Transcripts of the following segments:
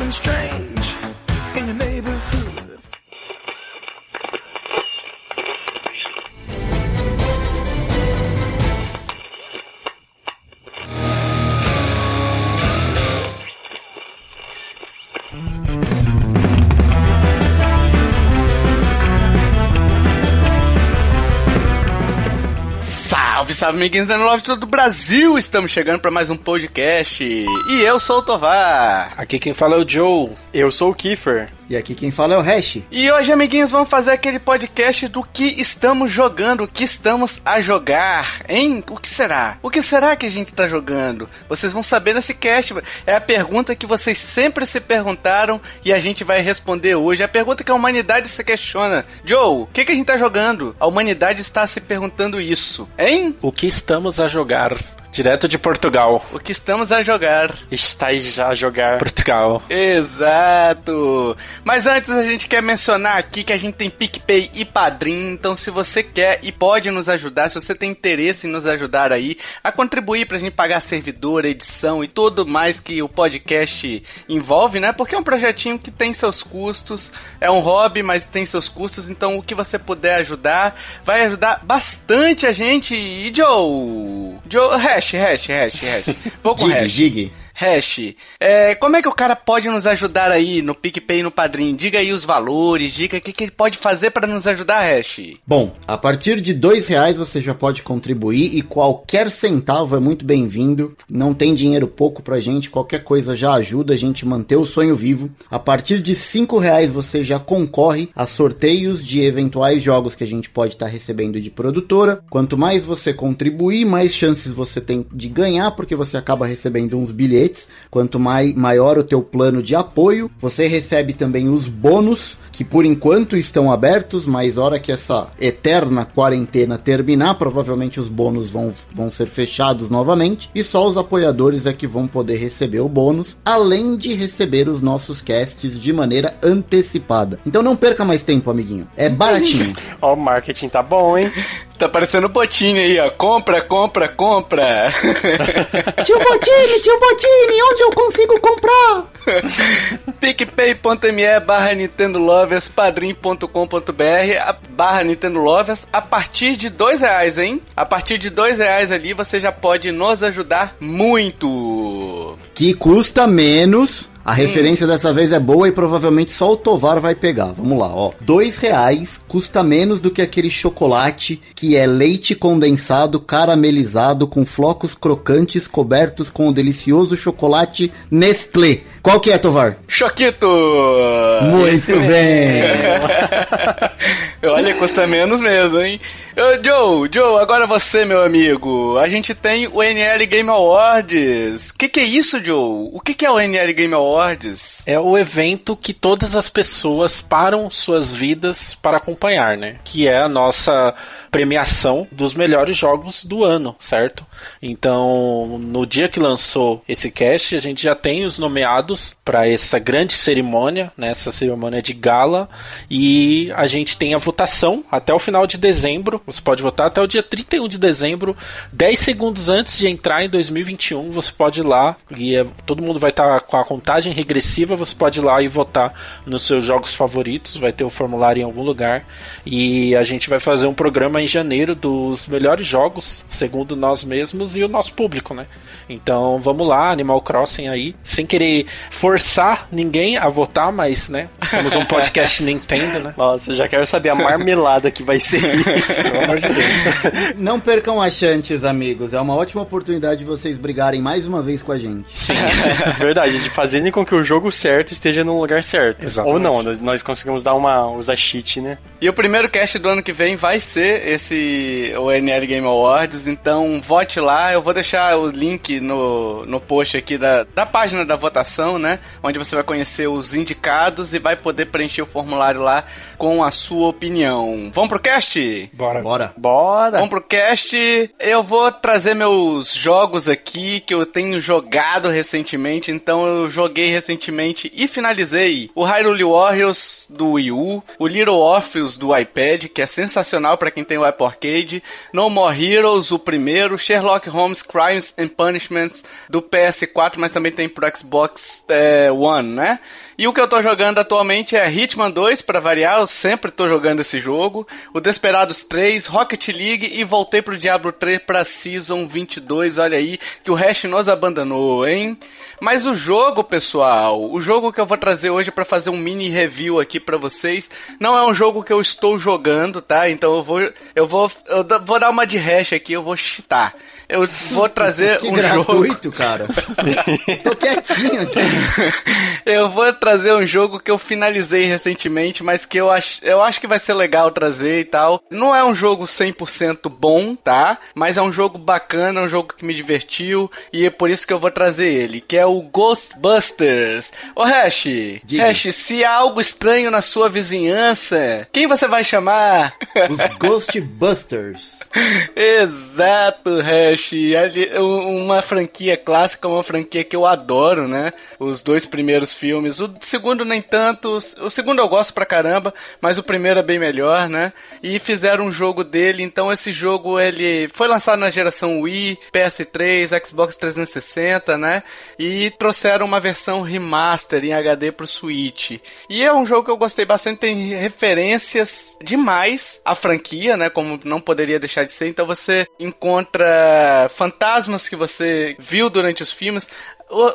something strange Salve, amiguinhos da Love de todo o Brasil! Estamos chegando para mais um podcast. E eu sou o Tovar. Aqui quem fala é o Joe. Eu sou o Kiefer. E aqui quem fala é o Hash. E hoje, amiguinhos, vamos fazer aquele podcast do que estamos jogando, o que estamos a jogar, hein? O que será? O que será que a gente tá jogando? Vocês vão saber nesse cast. É a pergunta que vocês sempre se perguntaram e a gente vai responder hoje. É a pergunta que a humanidade se questiona. Joe, o que, que a gente tá jogando? A humanidade está se perguntando isso, hein? O que estamos a jogar? Direto de Portugal. O que estamos a jogar? Está já a jogar. Portugal. Exato! Mas antes a gente quer mencionar aqui que a gente tem PicPay e Padrim, então se você quer e pode nos ajudar, se você tem interesse em nos ajudar aí a contribuir pra gente pagar servidor, edição e tudo mais que o podcast envolve, né? Porque é um projetinho que tem seus custos, é um hobby, mas tem seus custos, então o que você puder ajudar vai ajudar bastante a gente. E Joe, Joe, hash, hash, hash, hash. Vou com Dig, hash. dig. Hash, é, como é que o cara pode nos ajudar aí no PicPay e no Padrim? Diga aí os valores, diga o que, que ele pode fazer para nos ajudar, Hash. Bom, a partir de dois reais você já pode contribuir e qualquer centavo é muito bem-vindo. Não tem dinheiro pouco pra gente, qualquer coisa já ajuda a gente manter o sonho vivo. A partir de cinco reais você já concorre a sorteios de eventuais jogos que a gente pode estar recebendo de produtora. Quanto mais você contribuir, mais chances você tem de ganhar, porque você acaba recebendo uns bilhetes. Quanto mai, maior o teu plano de apoio, você recebe também os bônus que por enquanto estão abertos, mas hora que essa eterna quarentena terminar, provavelmente os bônus vão, vão ser fechados novamente e só os apoiadores é que vão poder receber o bônus, além de receber os nossos casts de maneira antecipada. Então não perca mais tempo, amiguinho. É baratinho. Ó, o marketing tá bom, hein? Tá parecendo o Botini aí, ó. Compra, compra, compra. tio Botini, tio Botini, onde eu consigo comprar? PicPay.me barra Nintendo Lovers, padrim.com.br barra Nintendo Lovers a partir de dois reais, hein? A partir de dois reais ali você já pode nos ajudar muito. Que custa menos. A referência dessa vez é boa e provavelmente só o Tovar vai pegar. Vamos lá, ó. Dois reais custa menos do que aquele chocolate que é leite condensado caramelizado com flocos crocantes cobertos com o delicioso chocolate Nestlé. Qual que é, Tovar? Choquito! Muito bem! Olha, custa menos mesmo, hein? Ô, Joe, Joe, agora você, meu amigo. A gente tem o NL Game Awards. O que, que é isso, Joe? O que, que é o NL Game Awards? É o evento que todas as pessoas param suas vidas para acompanhar, né? Que é a nossa premiação dos melhores jogos do ano, certo? Então, no dia que lançou esse cast, a gente já tem os nomeados para essa grande cerimônia, né? Essa cerimônia de gala, e a gente tem a votação até o final de dezembro. Você pode votar até o dia 31 de dezembro, 10 segundos antes de entrar em 2021. Você pode ir lá e é- todo mundo vai estar com a contagem regressiva. Você pode ir lá e votar nos seus jogos favoritos. Vai ter o formulário em algum lugar. E a gente vai fazer um programa em janeiro dos melhores jogos, segundo nós mesmos e o nosso público, né? Então vamos lá, Animal Crossing aí, sem querer forçar ninguém a votar, mas, né? Somos um podcast Nintendo, né? Nossa, já quero saber a marmelada que vai ser isso. Pelo amor de Deus. Não percam as chances, amigos. É uma ótima oportunidade de vocês brigarem mais uma vez com a gente. Verdade, de fazerem com que o jogo certo esteja no lugar certo. Exatamente. Ou não, nós conseguimos dar uma. usar cheat, né? E o primeiro cast do ano que vem vai ser esse o NL Game Awards, então vote lá. Eu vou deixar o link no, no post aqui da, da página da votação, né? Onde você vai conhecer os indicados e vai poder preencher o formulário lá com a sua opinião. Vamos pro cast? Bora. Bora. Bora! Vamos pro cast. Eu vou trazer meus jogos aqui que eu tenho jogado recentemente. Então eu joguei recentemente e finalizei o Hyrule Warriors do Wii U, o Little Orpheus do iPad, que é sensacional pra quem tem o Apple Arcade, No More Heroes, o primeiro, Sherlock Holmes Crimes and Punishments do PS4, mas também tem pro Xbox é, One, né? E o que eu tô jogando atualmente é Hitman 2, para variar, eu sempre tô jogando esse jogo, o Desperados 3, Rocket League e voltei pro Diablo 3 pra Season 22, olha aí, que o Hash nos abandonou, hein? Mas o jogo, pessoal, o jogo que eu vou trazer hoje para fazer um mini review aqui para vocês, não é um jogo que eu estou jogando, tá? Então eu vou eu vou eu vou dar uma de hash aqui, eu vou chitar. Eu vou trazer Que um gratuito, jogo. cara. Tô quietinho aqui. Eu vou trazer um jogo que eu finalizei recentemente, mas que eu acho, eu acho que vai ser legal trazer e tal. Não é um jogo 100% bom, tá? Mas é um jogo bacana, é um jogo que me divertiu e é por isso que eu vou trazer ele, que é o Ghostbusters. Ô Hash, Diga. Hash, se há algo estranho na sua vizinhança, quem você vai chamar? Os Ghostbusters. Exato, Hash. Um- Uma franquia clássica, uma franquia que eu adoro, né? Os dois primeiros filmes. O segundo nem tanto. O segundo eu gosto pra caramba, mas o primeiro é bem melhor, né? E fizeram um jogo dele, então esse jogo ele foi lançado na geração Wii, PS3, Xbox 360, né? E trouxeram uma versão remaster em HD pro Switch. E é um jogo que eu gostei bastante, tem referências demais à franquia, né? Como não poderia deixar de ser. Então você encontra fantasmas que você viu durante os filmes.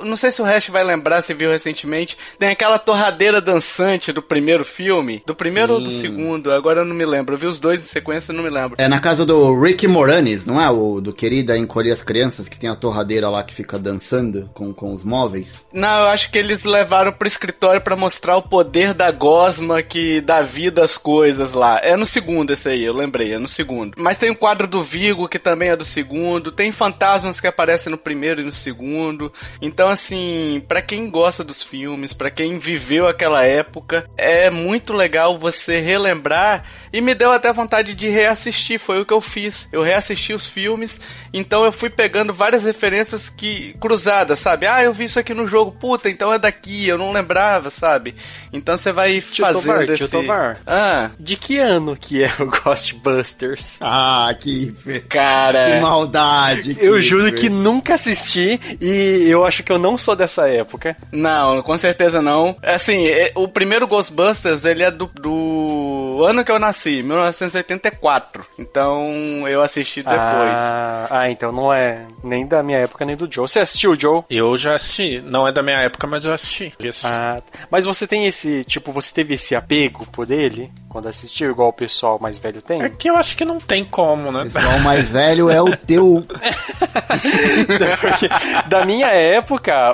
Não sei se o Hash vai lembrar, se viu recentemente. Tem aquela torradeira dançante do primeiro filme. Do primeiro ou do Sim. segundo? Agora eu não me lembro. Eu vi os dois em sequência e não me lembro. É na casa do Rick Moranis, não é? O do Querida Encolher as Crianças, que tem a torradeira lá que fica dançando com, com os móveis. Não, eu acho que eles levaram pro escritório pra mostrar o poder da gosma que dá vida às coisas lá. É no segundo esse aí, eu lembrei, é no segundo. Mas tem o quadro do Vigo, que também é do segundo. Tem fantasmas que aparecem no primeiro e no segundo. Então, assim, pra quem gosta dos filmes, pra quem viveu aquela época, é muito legal você relembrar. E me deu até vontade de reassistir, foi o que eu fiz. Eu reassisti os filmes, então eu fui pegando várias referências que cruzadas, sabe? Ah, eu vi isso aqui no jogo, puta, então é daqui, eu não lembrava, sabe? Então você vai Tio fazendo Tovar, tio esse... Tovar. Ah, De que ano que é o Ghostbusters? Ah, que, que cara... maldade. Eu Kiffer. juro que nunca assisti e eu acho que eu não sou dessa época. Não, com certeza não. Assim, é- o primeiro Ghostbusters, ele é do, do ano que eu nasci, 1984. Então, eu assisti depois. Ah, ah, então não é nem da minha época nem do Joe. Você assistiu, Joe? Eu já assisti. Não é da minha época, mas eu assisti. Já assisti. Ah, mas você tem esse, tipo, você teve esse apego por ele quando assistiu, igual o pessoal mais velho tem? É que eu acho que não tem como, né? O pessoal mais velho é o teu. Porque da minha época,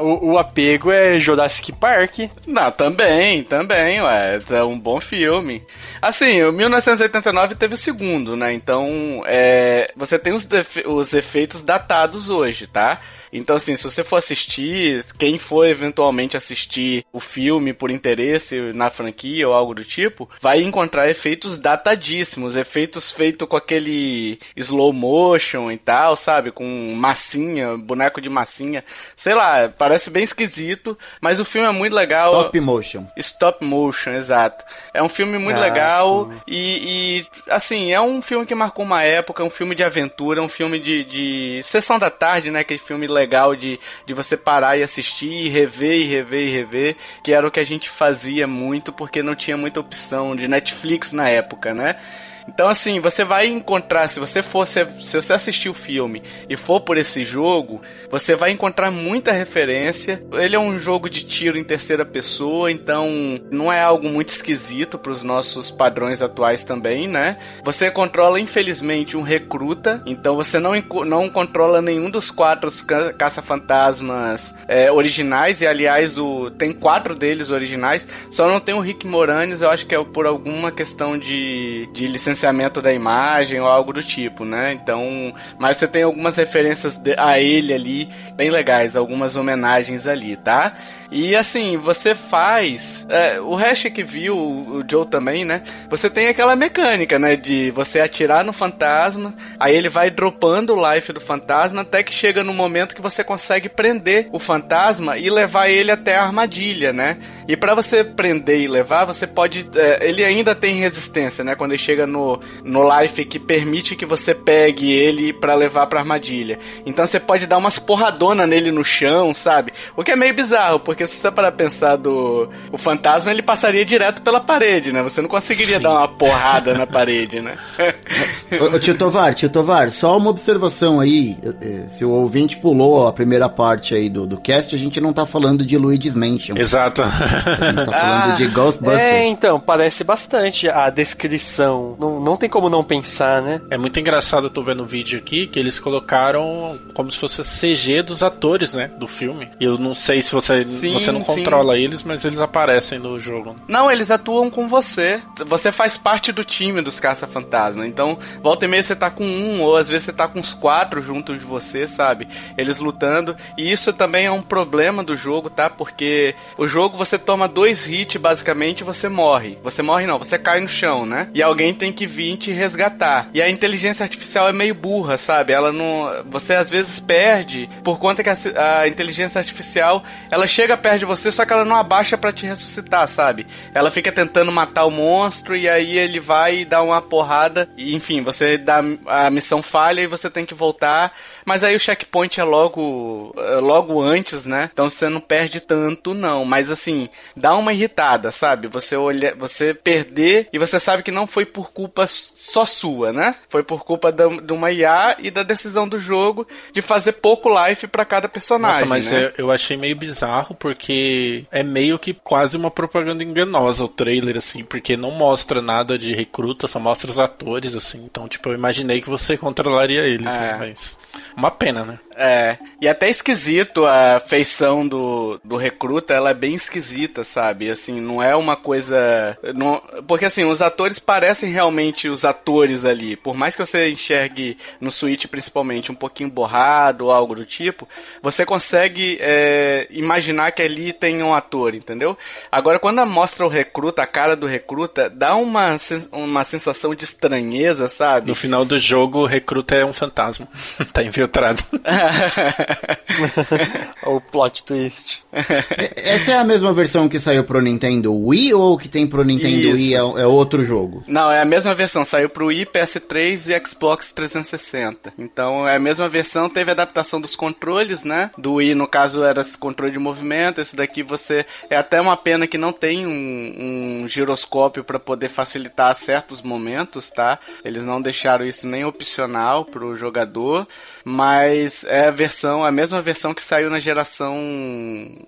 o, o apego é Jurassic Park. Não, também, também, ué. É um bom filme. Assim, o 1989 teve o segundo, né? Então, é, você tem os, os efeitos datados hoje, tá? Então, assim, se você for assistir, quem for eventualmente assistir o filme por interesse na franquia ou algo do tipo, vai encontrar efeitos datadíssimos, efeitos feitos com aquele slow motion e tal, sabe? Com massinha, boneco de massinha. Sei lá, parece bem esquisito, mas o filme é muito legal. Top motion. Stop motion, exato. É um filme muito Ah, legal e, e, assim, é um filme que marcou uma época, é um filme de aventura, é um filme de, de sessão da tarde, né? Aquele filme legal de, de você parar e assistir, e rever e rever e rever, que era o que a gente fazia muito porque não tinha muita opção de Netflix na época, né? Então, assim, você vai encontrar, se você for, se, se você assistir o filme e for por esse jogo, você vai encontrar muita referência. Ele é um jogo de tiro em terceira pessoa, então não é algo muito esquisito para os nossos padrões atuais também, né? Você controla, infelizmente, um recruta, então você não, não controla nenhum dos quatro ca- caça-fantasmas é, originais, e aliás, o, tem quatro deles originais, só não tem o Rick Moranis, eu acho que é por alguma questão de, de licenciamento da imagem ou algo do tipo, né? Então, mas você tem algumas referências a ele ali, bem legais, algumas homenagens ali, tá? E assim, você faz. é, o Hash que viu, o Joe também, né? Você tem aquela mecânica, né? De você atirar no fantasma, aí ele vai dropando o life do fantasma até que chega no momento que você consegue prender o fantasma e levar ele até a armadilha, né? E pra você prender e levar, você pode. é, ele ainda tem resistência, né? Quando ele chega no no, no life que permite que você pegue ele pra levar pra armadilha. Então você pode dar umas porradona nele no chão, sabe? O que é meio bizarro, porque se você para pensar do o fantasma, ele passaria direto pela parede, né? Você não conseguiria Sim. dar uma porrada na parede, né? Ô, ô, tio Tovar, tio Tovar, só uma observação aí. eh, Se o ouvinte pulou a primeira parte aí do, do cast, a gente não tá falando de Luigi's Mansion. Exato. A gente tá falando Ah, de Ghostbusters. É, então, parece bastante a descrição. Não, não tem como não pensar, né? É muito engraçado, eu tô vendo o vídeo aqui, que eles colocaram como se fosse CG dos atores, né, do filme. E eu não sei se você, Sim, você não sim. controla eles, mas eles aparecem no jogo. Não, eles atuam com você. Você faz parte do time dos caça-fantasma. Então, volta e meia você tá com um, ou às vezes você tá com os quatro junto de você, sabe? Eles lutando. E isso também é um problema do jogo, tá? Porque o jogo você toma dois hits, basicamente, e você morre. Você morre não, você cai no chão, né? E alguém tem que vir te resgatar. E a inteligência artificial é meio burra, sabe? Ela não. Você às vezes perde por conta que a, a inteligência artificial ela chega perto de você, só que ela não abaixa pra te ressuscitar, sabe? Ela fica tentando matar o monstro e aí ele vai dá uma porrada. E enfim, você dá a missão falha e você tem que voltar. Mas aí o checkpoint é logo, é logo antes, né? Então você não perde tanto, não. Mas assim, dá uma irritada, sabe? Você olha, você perder e você sabe que não foi por culpa só sua, né? Foi por culpa da, de uma IA e da decisão do jogo de fazer pouco life pra cada personagem. Nossa, mas né? eu, eu achei meio bizarro porque é meio que quase uma propaganda enganosa o trailer, assim, porque não mostra nada de recruta, só mostra os atores, assim. Então, tipo, eu imaginei que você controlaria eles, É. né? Mas. Uma pena, né? É, e até esquisito a feição do, do recruta, ela é bem esquisita, sabe? Assim, não é uma coisa. Não, porque assim, os atores parecem realmente os atores ali. Por mais que você enxergue no Switch principalmente um pouquinho borrado ou algo do tipo, você consegue é, imaginar que ali tem um ator, entendeu? Agora, quando mostra o recruta, a cara do recruta, dá uma, uma sensação de estranheza, sabe? No final do jogo, o recruta é um fantasma. tá infiltrado. o plot twist. Essa é a mesma versão que saiu pro Nintendo Wii ou que tem pro Nintendo Isso. Wii é, é outro jogo? Não, é a mesma versão. Saiu pro Wii, PS3 e Xbox 360. Então é a mesma versão. Teve adaptação dos controles, né? Do Wii, no caso, era esse controle de movimento. Esse daqui você. É até uma pena que não tem um, um giroscópio para poder facilitar certos momentos, tá? Eles não deixaram isso nem opcional pro jogador. Mas é a versão, a mesma versão que saiu na geração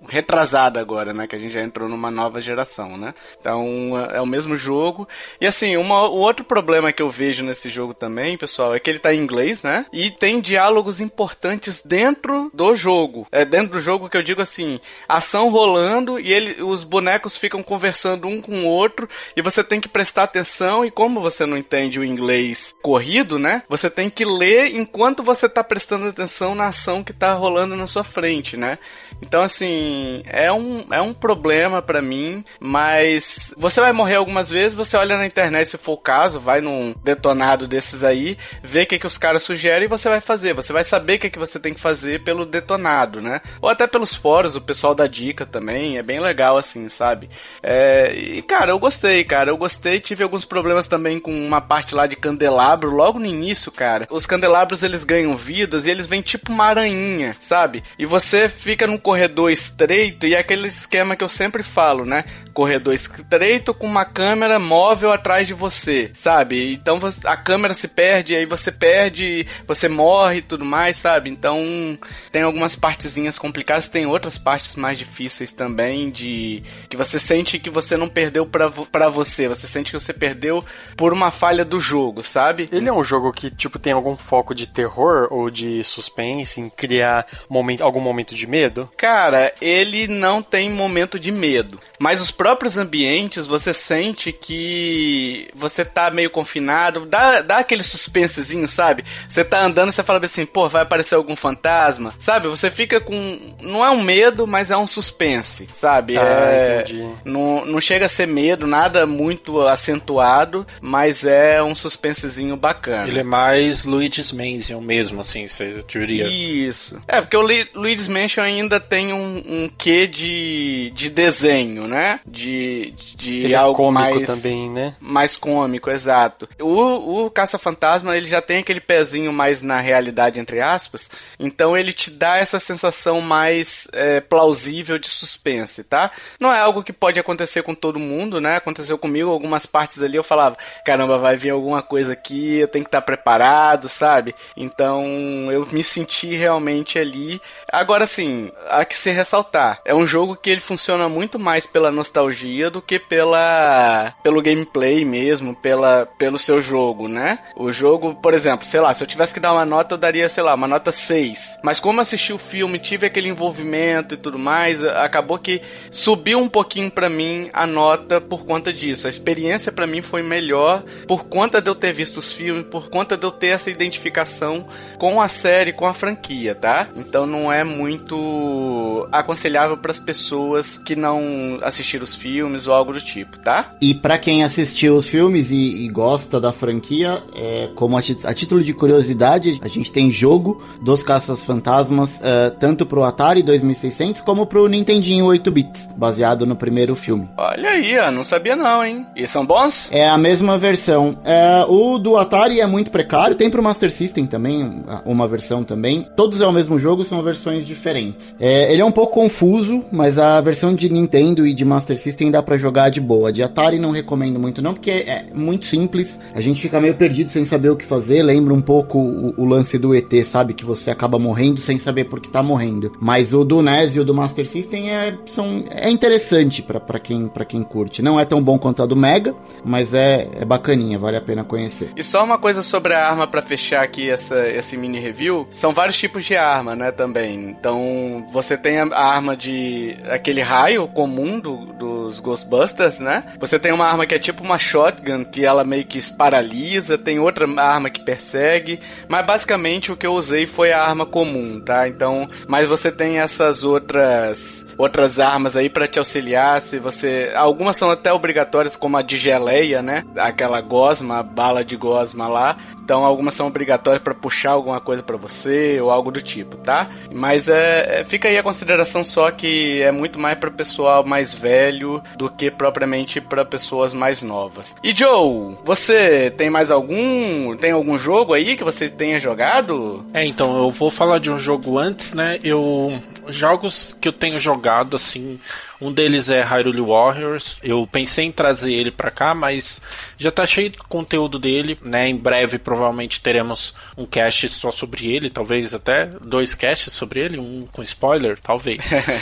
retrasada agora, né? Que a gente já entrou numa nova geração, né? Então é o mesmo jogo. E assim, uma, o outro problema que eu vejo nesse jogo também, pessoal, é que ele tá em inglês, né? E tem diálogos importantes dentro do jogo. É dentro do jogo que eu digo assim, ação rolando e ele, os bonecos ficam conversando um com o outro e você tem que prestar atenção e como você não entende o inglês corrido, né? Você tem que ler enquanto você tá prestando atenção na ação que tá rolando na sua frente, né? Então, assim, é um, é um problema pra mim, mas você vai morrer algumas vezes, você olha na internet se for o caso, vai num detonado desses aí, vê o que, que os caras sugerem e você vai fazer. Você vai saber o que, que você tem que fazer pelo detonado, né? Ou até pelos fóruns, o pessoal dá dica também, é bem legal assim, sabe? É, e, cara, eu gostei, cara, eu gostei. Tive alguns problemas também com uma parte lá de candelabro, logo no início, cara. Os candelabros eles ganham vidas e eles vêm tipo uma aranhinha, sabe? E você fica num corredor estreito e é aquele esquema que eu sempre falo, né? Corredor estreito com uma câmera móvel atrás de você, sabe? Então a câmera se perde, aí você perde, você morre e tudo mais, sabe? Então tem algumas partezinhas complicadas, tem outras partes mais difíceis também de que você sente que você não perdeu pra você, você sente que você perdeu por uma falha do jogo, sabe? Ele é um jogo que, tipo, tem algum foco de terror ou de suspense, em criar momento, algum momento de medo? Cara, ele não tem momento de medo. Mas os próprios ambientes, você sente que você tá meio confinado. Dá, dá aquele suspensezinho, sabe? Você tá andando e você fala assim, pô, vai aparecer algum fantasma. Sabe? Você fica com. Não é um medo, mas é um suspense, sabe? Ah, é... entendi. Não, não chega a ser medo, nada muito acentuado, mas é um suspensezinho bacana. Ele é mais Luigi's Mansion mesmo, assim. você diria. Isso. É, porque o Lu- Luigi's Mansion ainda tem um, um quê de, de desenho, né? De, de Ele é algo cômico mais... também, né? mais cômico, exato. O, o Caça-Fantasma, ele já tem aquele pezinho mais na realidade, entre aspas, então ele te dá essa sensação mais é, plausível de suspense, tá? Não é algo que pode acontecer com todo mundo, né? Aconteceu comigo, algumas partes ali eu falava, caramba, vai vir alguma coisa aqui, eu tenho que estar preparado, sabe? Então eu me senti realmente ali. Agora sim, há que se ressaltar, é um jogo que ele funciona muito mais pela nostalgia do que pela pelo gameplay mesmo, pela pelo seu jogo, né? O jogo, por exemplo, sei lá, se eu tivesse que dar uma nota, eu daria, sei lá, uma nota 6. Mas como assisti o filme, tive aquele envolvimento e tudo mais, acabou que subiu um pouquinho pra mim a nota por conta disso. A experiência pra mim foi melhor por conta de eu ter visto os filmes, por conta de eu ter essa identificação com a série, com a franquia, tá? Então não é muito aconselhável para as pessoas que não assistiram os filmes ou algo do tipo, tá? E pra quem assistiu os filmes e, e gosta da franquia, é, como a, a título de curiosidade, a gente tem jogo dos Caças-Fantasmas é, tanto pro Atari 2600 como pro Nintendinho 8 bits, baseado no primeiro filme. Olha aí, ó, não sabia não, hein? E são bons? É a mesma versão. É, o do Atari é muito precário, tem pro Master System também, uma versão também. Todos é o mesmo jogo, são versões diferentes. É, ele é um pouco confuso, mas a versão de Nintendo e de Master System dá pra jogar de boa. De Atari não recomendo muito não, porque é muito simples. A gente fica meio perdido sem saber o que fazer. Lembra um pouco o, o lance do ET, sabe? Que você acaba morrendo sem saber por que tá morrendo. Mas o do NES e o do Master System é, são, é interessante pra quem, pra quem curte. Não é tão bom quanto a do Mega, mas é, é bacaninha, vale a pena conhecer. E só uma coisa sobre a arma pra fechar aqui essa, esse mini review. São vários tipos de arma, né, também. Então, você tem a, arma de... aquele raio comum do, dos Ghostbusters, né? Você tem uma arma que é tipo uma shotgun, que ela meio que paralisa. Tem outra arma que persegue. Mas, basicamente, o que eu usei foi a arma comum, tá? Então, mas você tem essas outras... outras armas aí pra te auxiliar, se você... Algumas são até obrigatórias, como a de geleia, né? Aquela gosma, a bala de gosma lá. Então algumas são obrigatórias pra puxar alguma coisa pra você ou algo do tipo, tá? Mas é, é- fica aí a consideração só que é muito mais pra pessoal mais velho do que propriamente pra pessoas mais novas. E Joe, você tem mais algum, tem algum jogo aí que você tenha jogado? É, então eu vou falar de um jogo antes, né? Eu jogos que eu tenho jogado assim, um deles é Hyrule Warriors. Eu pensei em trazer ele pra cá, mas já tá cheio de conteúdo dele, né? Em breve provavelmente teremos um cast só sobre ele, talvez até dois casts sobre ele, um com spoiler, talvez.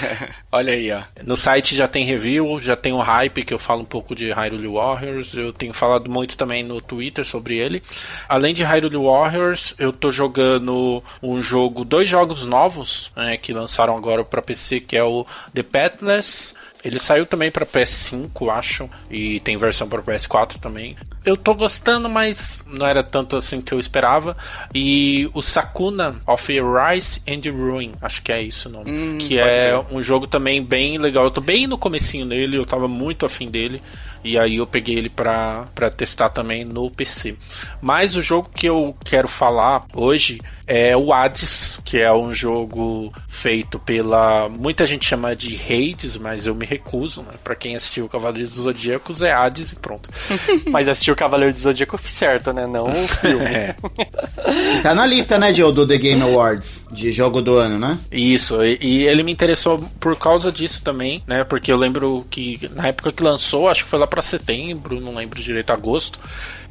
Olha aí, ó. No site já tem review, já tem o hype que eu falo um pouco de Hyrule Warriors. Eu tenho falado muito também no Twitter sobre ele. Além de Hyrule Warriors, eu tô jogando um jogo, dois jogos novos né, que lançaram agora para PC, que é o The Pathless. Ele saiu também para PS5, acho, e tem versão para PS4 também. Eu tô gostando, mas não era tanto assim que eu esperava. E o Sakuna of Rise and Ruin, acho que é isso o nome, que é um jogo também bem legal. Eu tô bem no comecinho dele, eu tava muito afim dele. E aí eu peguei ele pra, pra testar também no PC. Mas o jogo que eu quero falar hoje é o Hades, que é um jogo feito pela. Muita gente chama de Hades, mas eu me recuso, né? Pra quem assistiu Cavaleiros dos Zodíacos é Hades e pronto. Mas assistiu o Cavaleiro do Zodíaco certo, né? Não o filme. É. Tá na lista, né, Joe, do The Game Awards, de jogo do ano, né? Isso, e, e ele me interessou por causa disso também, né? Porque eu lembro que na época que lançou, acho que foi lá pra setembro, não lembro direito, agosto.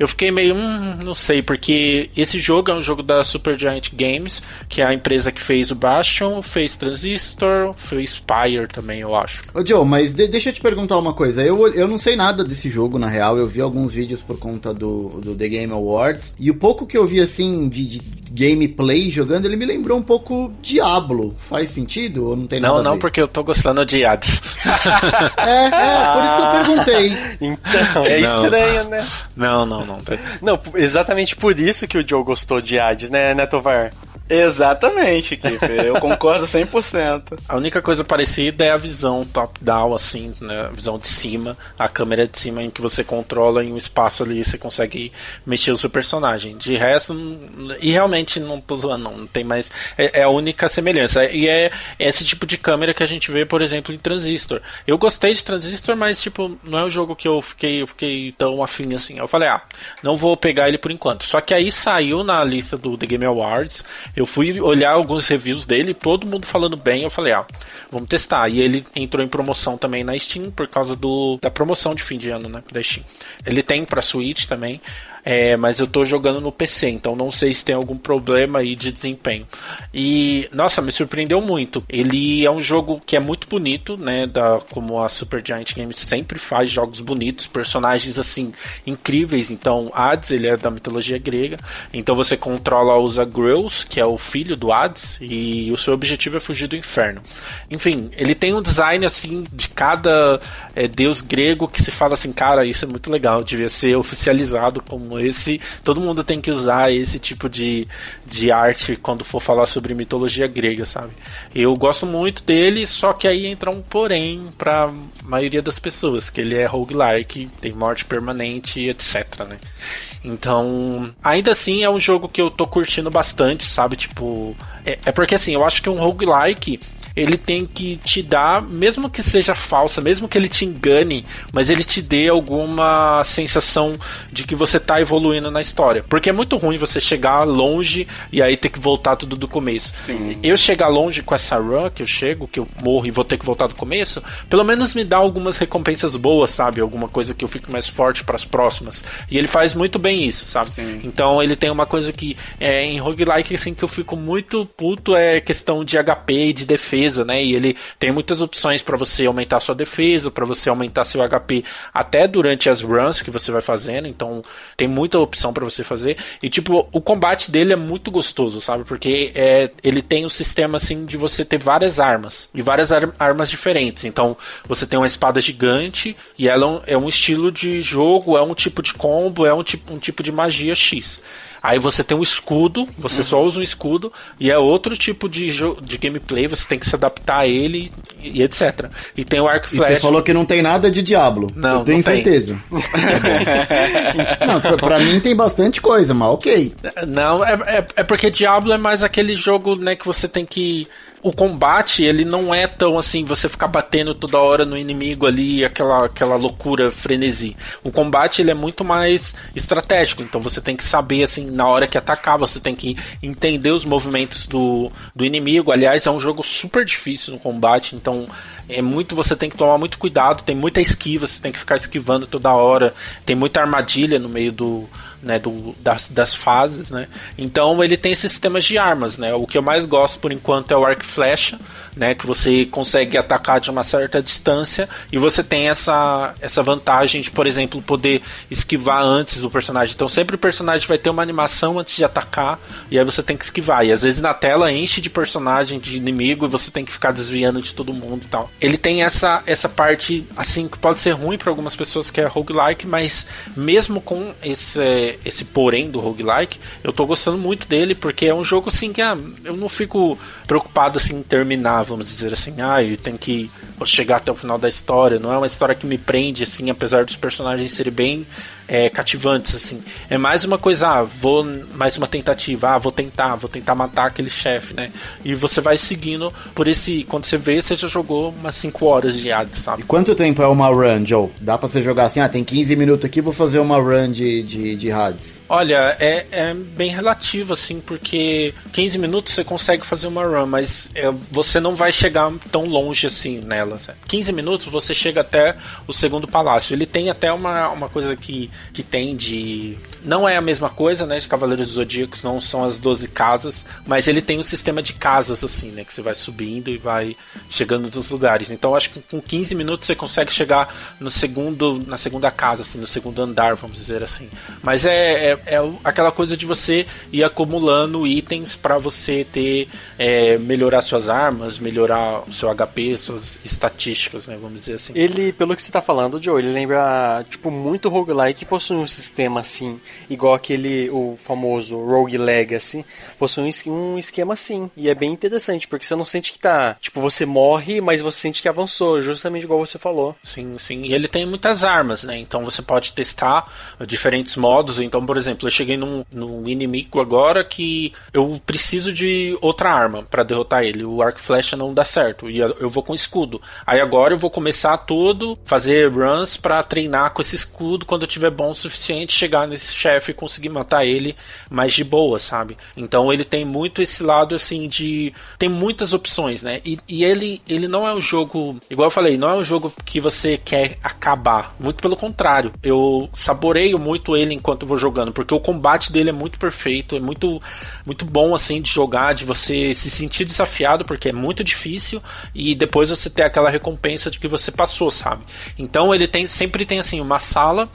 Eu fiquei meio, hum, não sei, porque esse jogo é um jogo da Supergiant Games, que é a empresa que fez o Bastion, fez Transistor, fez Spire também, eu acho. Ô Joe, mas de- deixa eu te perguntar uma coisa. Eu, eu não sei nada desse jogo, na real. Eu vi alguns vídeos por conta do, do The Game Awards. E o pouco que eu vi, assim, de, de gameplay jogando, ele me lembrou um pouco Diablo. Faz sentido ou não tem nada Não, não, porque eu tô gostando de Hades. É, é, por isso que eu perguntei. Então, é Não. estranho, né? não, não, não. Não, exatamente por isso que o Joe gostou de Hades, né, né, Tovar? Exatamente, Kiffer. Eu concordo 100%. A única coisa parecida é a visão top-down, assim, né? A visão de cima, a câmera de cima em que você controla em um espaço ali você consegue mexer o seu personagem. De resto, e realmente não tô zoando, não, não tem mais. É, é, a única semelhança. E é esse tipo de câmera que a gente vê, por exemplo, em Transistor. Eu gostei de Transistor, mas, tipo, não é um jogo que eu fiquei, eu fiquei tão afim assim. Eu falei, ah, não vou pegar ele por enquanto. Só que aí saiu na lista do The Game Awards. Eu fui olhar alguns reviews dele, todo mundo falando bem. Eu falei, ah, vamos testar. E ele entrou em promoção também na Steam por causa do, da promoção de fim de ano, né? Da Steam. Ele tem pra Switch também. É, mas eu tô jogando no PC, então não sei se tem algum problema aí de desempenho. E, nossa, me surpreendeu muito. Ele é um jogo que é muito bonito, né? Da, como a Super Giant Games sempre faz jogos bonitos, personagens assim incríveis. Então, Hades, ele é da mitologia grega. Então você controla os Agreus, que é o filho do Hades, e o seu objetivo é fugir do inferno. Enfim, ele tem um design assim de cada é, deus grego que se fala assim, cara, isso é muito legal, devia ser oficializado como como esse, todo mundo tem que usar esse tipo de, de arte quando for falar sobre mitologia grega, sabe? Eu gosto muito dele, só que aí entra um porém pra maioria das pessoas, que ele é roguelike, tem morte permanente, etc, né? Então, ainda assim é um jogo que eu tô curtindo bastante, sabe? Tipo, é, é porque assim, eu acho que um roguelike ele tem que te dar, mesmo que seja falsa, mesmo que ele te engane, mas ele te dê alguma sensação de que você tá evoluindo na história. Porque é muito ruim você chegar longe e aí ter que voltar tudo do começo. Sim. Eu chegar longe com essa run que eu chego, que eu morro e vou ter que voltar do começo, pelo menos me dá algumas recompensas boas, sabe? Alguma coisa que eu fique mais forte para as próximas. E ele faz muito bem isso, sabe? Sim. Então ele tem uma coisa que é, em roguelike assim que eu fico muito puto é questão de HP e de defesa defesa, né? E ele tem muitas opções para você aumentar sua defesa, para você aumentar seu HP até durante as runs que você vai fazendo. Então tem muita opção para você fazer. E tipo, o combate dele é muito gostoso, sabe? Porque é, ele tem um sistema assim de você ter várias armas e várias ar armas diferentes. Então você tem uma espada gigante e ela é um, é um estilo de jogo, é um tipo de combo, é um tipo, um tipo de magia X. Aí você tem um escudo, você uhum. só usa um escudo, e é outro tipo de, de gameplay, você tem que se adaptar a ele e, e etc. E tem o arco flash. E você falou que não tem nada de Diablo. Não, Eu tenho não certeza. não, pra, pra, mim tem bastante coisa, mas ok. Não, é, é, é porque Diablo é mais aquele jogo, né, que você tem que o combate, ele não é tão assim, você ficar batendo toda hora no inimigo ali, aquela, aquela loucura, frenesi. O combate, ele é muito mais estratégico, então você tem que saber, assim, na hora que atacar, você tem que entender os movimentos do, do inimigo. Aliás, é um jogo super difícil no combate, então é muito, você tem que tomar muito cuidado, tem muita esquiva, você tem que ficar esquivando toda hora, tem muita armadilha no meio do, né, do, das, das fases, né? Então ele tem sistemas de armas, né? O que eu mais gosto por enquanto é o arco flecha, né, que você consegue atacar de uma certa distância e você tem essa, essa vantagem de, por exemplo, poder esquivar antes do personagem. Então sempre o personagem vai ter uma animação antes de atacar e aí você tem que esquivar. E às vezes na tela enche de personagem, de inimigo e você tem que ficar desviando de todo mundo e tal. Ele tem essa, essa parte, assim, que pode ser ruim para algumas pessoas que é roguelike, mas mesmo com esse, esse porém do roguelike, eu tô gostando muito dele porque é um jogo assim que ah, eu não fico preocupado assim em terminar vamos dizer assim, ah, eu tenho que chegar até o final da história. Não é uma história que me prende, assim, apesar dos personagens serem bem é, cativantes, assim. É mais uma coisa, ah, vou mais uma tentativa, ah, vou tentar, vou tentar matar aquele chefe, né? E você vai seguindo por esse. Quando você vê, você já jogou umas 5 horas de ad, sabe? E quanto tempo é uma run, Joe? Dá pra você jogar assim, ah, tem 15 minutos aqui, vou fazer uma run de, de, de Hades? Olha, é, é bem relativo, assim, porque 15 minutos você consegue fazer uma run, mas é, você não vai chegar tão longe assim nela. Sabe? 15 minutos você chega até o segundo palácio. Ele tem até uma, uma coisa que que tem de. Não é a mesma coisa, né? De Cavaleiros dos Zodíacos, não são as 12 casas, mas ele tem um sistema de casas, assim, né? Que você vai subindo e vai chegando nos lugares. Então acho que com 15 minutos você consegue chegar no segundo, na segunda casa, assim, no segundo andar, vamos dizer assim. Mas é, é, é aquela coisa de você ir acumulando itens para você ter. É, melhorar suas armas, melhorar o seu HP, suas estatísticas, né? Vamos dizer assim. Ele, pelo que você tá falando, Joe, ele lembra, tipo, muito roguelike possui um sistema assim, igual aquele, o famoso Rogue Legacy, possui um es- esquema assim. E é bem interessante, porque você não sente que tá. Tipo, você morre, mas você sente que avançou, justamente igual você falou. Sim, sim. E ele tem muitas armas, né? Então você pode testar diferentes modos. Então, por exemplo, eu cheguei num, num inimigo agora que eu preciso de outra arma pra derrotar ele. O arco e flecha não dá certo. E eu vou com escudo. Aí agora eu vou começar tudo, fazer runs pra treinar com esse escudo. Quando eu tiver bom o suficiente, chegar nesse chefe e conseguir matar ele mais de boa, sabe? Então ele tem muito esse lado assim de. Tem muitas opções, né? E, e ele, ele não é um jogo. Igual eu falei, não é um jogo que você quer acabar. Muito pelo contrário. Eu saboreio muito ele enquanto vou jogando, porque o combate dele é muito perfeito, é muito, muito bom assim de jogar, de você se sentir desafiado, porque é muito difícil, e depois você ter aquela recompensa de que você passou, sabe? Então ele tem sempre tem assim uma sala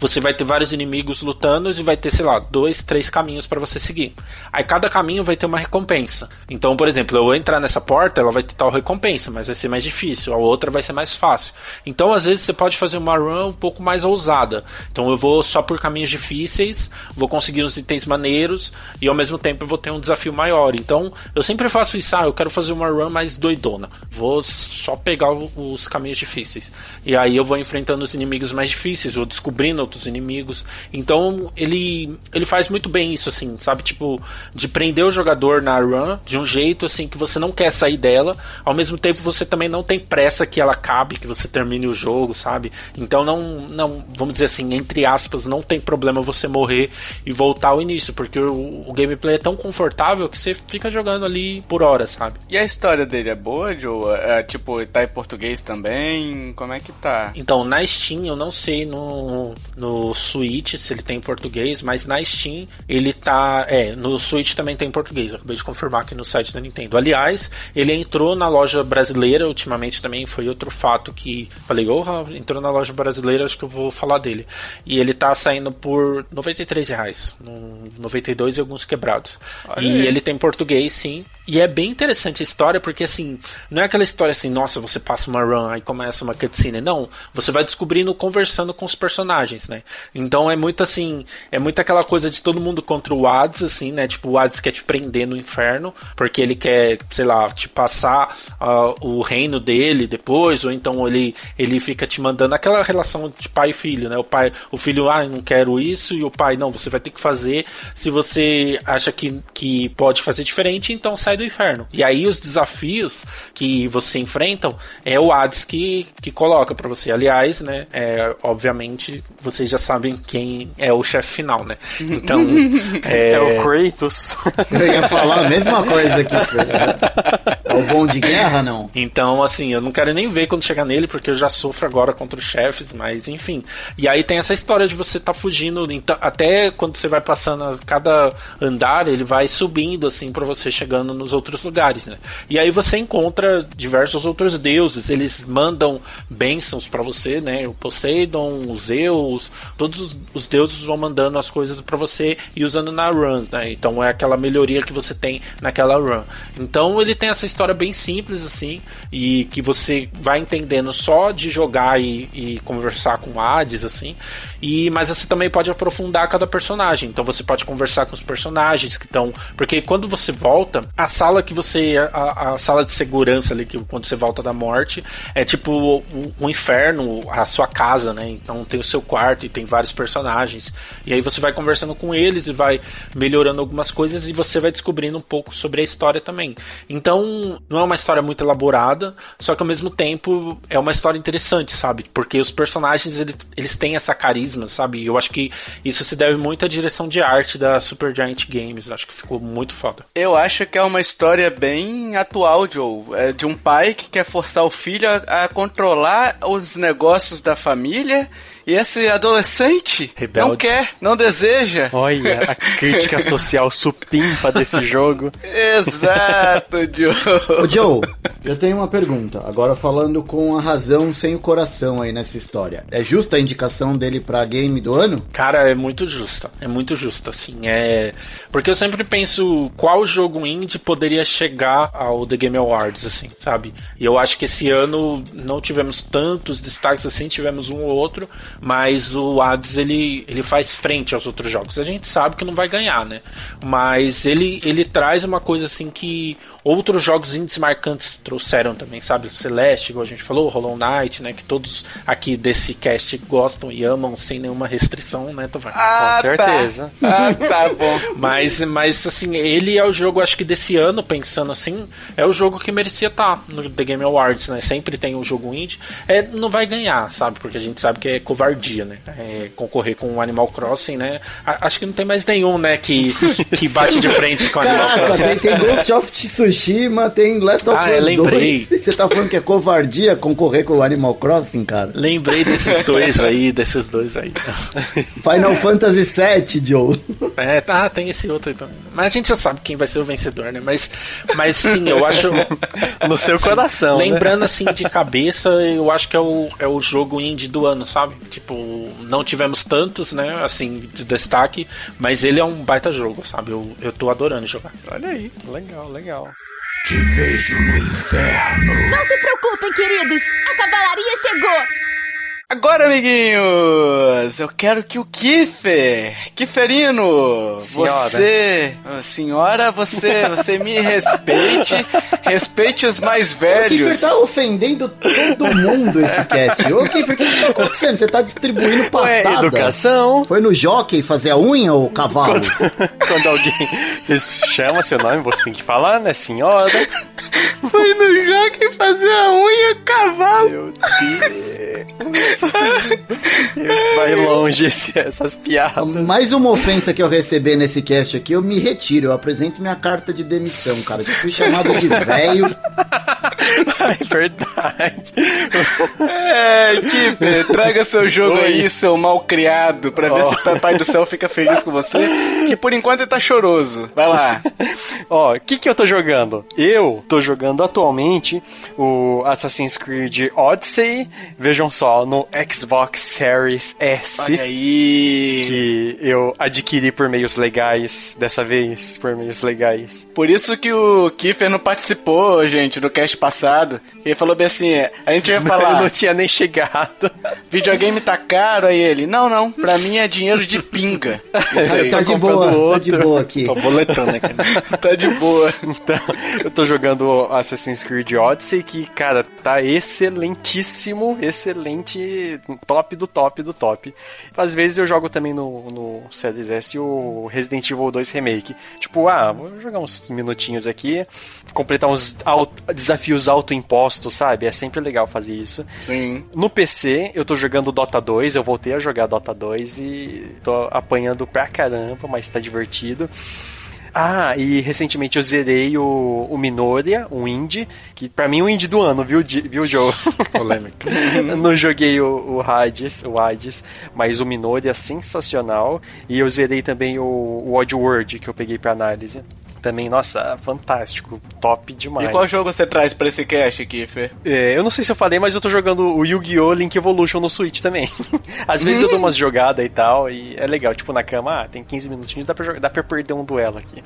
você vai ter vários inimigos lutando e vai ter, sei lá, dois, três caminhos para você seguir. Aí cada caminho vai ter uma recompensa. Então, por exemplo, eu entrar nessa porta, ela vai ter tal recompensa, mas vai ser mais difícil. A outra vai ser mais fácil. Então, às vezes, você pode fazer uma run um pouco mais ousada. Então, eu vou só por caminhos difíceis, vou conseguir uns itens maneiros e ao mesmo tempo eu vou ter um desafio maior. Então, eu sempre faço isso. Ah, eu quero fazer uma run mais doidona. Vou só pegar os caminhos difíceis. E aí eu vou enfrentando os inimigos mais difíceis, vou descobrindo outros inimigos. Então ele ele faz muito bem isso assim, sabe? Tipo, de prender o jogador na run de um jeito assim que você não quer sair dela, ao mesmo tempo você também não tem pressa que ela acabe, que você termine o jogo, sabe? Então não não, vamos dizer assim, entre aspas, não tem problema você morrer e voltar ao início, porque o, o gameplay é tão confortável que você fica jogando ali por horas, sabe? E a história dele é boa, Joe? É, tipo, tá em português também? Como é que tá? Então, na Steam, eu não sei no, no Switch se ele tem em português, mas na Steam ele tá. É, no Switch também tem em português. Eu acabei de confirmar aqui no site da Nintendo. Aliás, ele entrou na loja brasileira ultimamente também. Foi outro fato que. Falei, oh, entrou na loja brasileira, acho que eu vou falar dele. E ele tá saindo por 93 reais. No 92 e alguns quebrados. Olha e aí. ele tem em português, sim. E é bem interessante a história, porque assim, não é aquela história assim, nossa, você passa uma run, aí começa uma cutscene. Não, você vai descobrindo conversando com os personagens, né? Então é muito assim, é muito aquela coisa de todo mundo contra o Hades, assim, né? Tipo, o Hades quer te prender no inferno, porque ele quer, sei lá, te passar ah, o reino dele depois, ou então ele, ele fica te mandando aquela relação de pai e filho, né? O pai, o filho, ah, não quero isso, e o pai, não, você vai ter que fazer. Se você acha que, que pode fazer diferente, então sai do inferno. E aí os desafios que você enfrentam é o Hades que, que coloca pra você. Aliás, né, é, obviamente vocês já sabem quem é o chefe final, né? Então, é, É, o Kratos. Eu ia falar a mesma coisa aqui. É o bom de guerra, não? Então, assim, eu não quero nem ver quando chegar nele, porque eu já sofro agora contra os chefes, mas enfim. E aí tem essa história de você tá fugindo, então, até quando você vai passando a cada andar, ele vai subindo, assim, pra você chegando nos outros lugares, né? E aí você encontra diversos outros deuses, eles mandam bênçãos pra você, né? O Poseidon, o Zeus, todos os- os deuses vão mandando as coisas pra você e usando na run, né? Então é aquela melhoria que você tem naquela run. Então ele tem essa história bem simples assim e que você vai entendendo só de jogar e, e conversar com Hades assim. E mas você também pode aprofundar cada personagem. Então você pode conversar com os personagens que estão, porque quando você volta, a sala que você a, a sala de segurança ali que quando você volta da morte é tipo o, o inferno, a sua casa, né? Então tem o seu quarto e tem vários personagens. E aí você vai conversando com eles e vai melhorando algumas coisas e você vai descobrindo um pouco sobre a história também. Então, não é uma história muito elaborada, só que ao mesmo tempo é uma história interessante, sabe? Porque os personagens eles, eles têm essa carisma, sabe? E eu acho que isso se deve muito à direção de arte da Supergiant Games. Acho que ficou muito foda. Eu acho que é uma história bem atual, Joe. É de um pai que quer forçar o filho a, a controlar os negócios da família. E esse adolescente Rebelde. não quer, não deseja. Olha a crítica social supimpa desse jogo. Exato, Joe. Ô Joe, eu tenho uma pergunta. Agora falando com a razão sem o coração aí nessa história. É justa a indicação dele pra game do ano? Cara, é muito justa. É muito justa, assim. É. Porque eu sempre penso qual jogo indie poderia chegar ao The Game Awards, assim, sabe? E eu acho que esse ano não tivemos tantos destaques assim, tivemos um ou outro, mas o Hades ele, ele faz frente aos outros jogos. A gente sabe que não vai ganhar, né? Mas ele, ele traz uma coisa assim que outros jogos indies marcantes trouxeram também, sabe? Celeste, igual a gente falou, Hollow Knight, né? Que todos aqui desse cast gostam e amam sem nenhuma restrição, né, Tovar? Ah, Com certeza. Tá. Ah, tá bom. Mas, mas assim, ele é o jogo, acho que desse ano, pensando assim, é o jogo que merecia estar no The Game Awards, né? Sempre tem um jogo indie. É, não vai ganhar, sabe? Porque a gente sabe que é covardia, né? É, concorrer com o Animal Crossing, né? A- acho que não tem mais nenhum, né, que, que bate de frente com o Animal Caraca, Crossing. tem, tem Ghost of Tsushima, tem Last of Ah, Us eu lembrei. 2. Você tá falando que é covardia concorrer com o Animal Crossing, cara? Lembrei desses dois aí, desses dois aí. Final Fantasy VII, Joe. É, ah, tem esse outro também. Mas a gente já sabe quem vai ser o vencedor, né? Mas, mas sim, eu acho. No seu coração. né? Lembrando assim de cabeça, eu acho que é o, é o jogo indie do ano, sabe? Tipo, não tivemos tantos, né? Assim, de destaque, mas ele é um baita jogo, sabe? Eu, eu tô adorando jogar. Olha aí. Legal, legal. Não se preocupem, queridos. A cavalaria chegou. Agora, amiguinhos, eu quero que o Kiffer, Kifferino, Senhora. você, senhora, você, você me respeite, respeite os mais O Kiffer velhos. tá ofendendo todo mundo esse cast. Ô, Kiffer, o que, que tá acontecendo? Você tá distribuindo patada. educação. Foi no jockey fazer a unha, ô cavalo? Quando alguém chama seu nome, você tem que falar, né, senhora? Foi no jockey fazer a unha, cavalo. Meu Deus. Vai longe esse- essas piadas. Mais uma ofensa que eu receber nesse cast aqui, eu me retiro. Eu apresento minha carta de demissão, cara. Eu fui chamado de velho. É verdade. É, Kiffer, traga seu jogo Oi. aí, seu mal criado, pra ver Ó. se o Papai do Céu fica feliz com você, que por enquanto ele tá choroso. Vai lá. Ó, o que que eu tô jogando? Eu tô jogando atualmente o Assassin's Creed Odyssey, vejam só, no Xbox Series S. Olha aí. Que eu adquiri por meios legais, dessa vez, por meios legais. Por isso que o Kiffer não participou, gente, do cast passado. Ele falou bem assim, a gente ia falar, não tinha nem chegado. videogame tá caro, aí ele, não, não, pra mim é dinheiro de pinga. Isso aí, tá de comprando boa, tá de outro. boa aqui. Tô boletando aqui. tá de boa. Então, eu tô jogando Assassin's Creed Odyssey, que, cara, tá excelentíssimo, excelente, top do top do top. Às vezes eu jogo também no, no Series S o Resident Evil 2 Remake. Tipo, ah, vou jogar uns minutinhos aqui, completar uns auto- desafios autoimpostos, sabe? É sempre legal fazer isso. Sim. No PC, eu tô jogando Dota 2, eu voltei a jogar Dota 2 e tô apanhando pra caramba, mas tá divertido. Ah, e recentemente eu zerei o, o Minoria, um indie, que pra mim é um indie do ano, viu, viu Joe? Polêmica. Não joguei o, o Hades, o Hades, mas o Minoria é sensacional. E eu zerei também o, o Oddworld, que eu peguei pra análise. Também, nossa, fantástico, top demais. E qual jogo você traz pra esse cast, Kiffer? É, eu não sei se eu falei, mas eu tô jogando o Yu-Gi-Oh! Link Evolution no Switch também. Às vezes eu dou umas jogadas e tal, e é legal, tipo na cama, ah, tem 15 minutinhos, dá pra, jogar- dá pra perder um duelo aqui.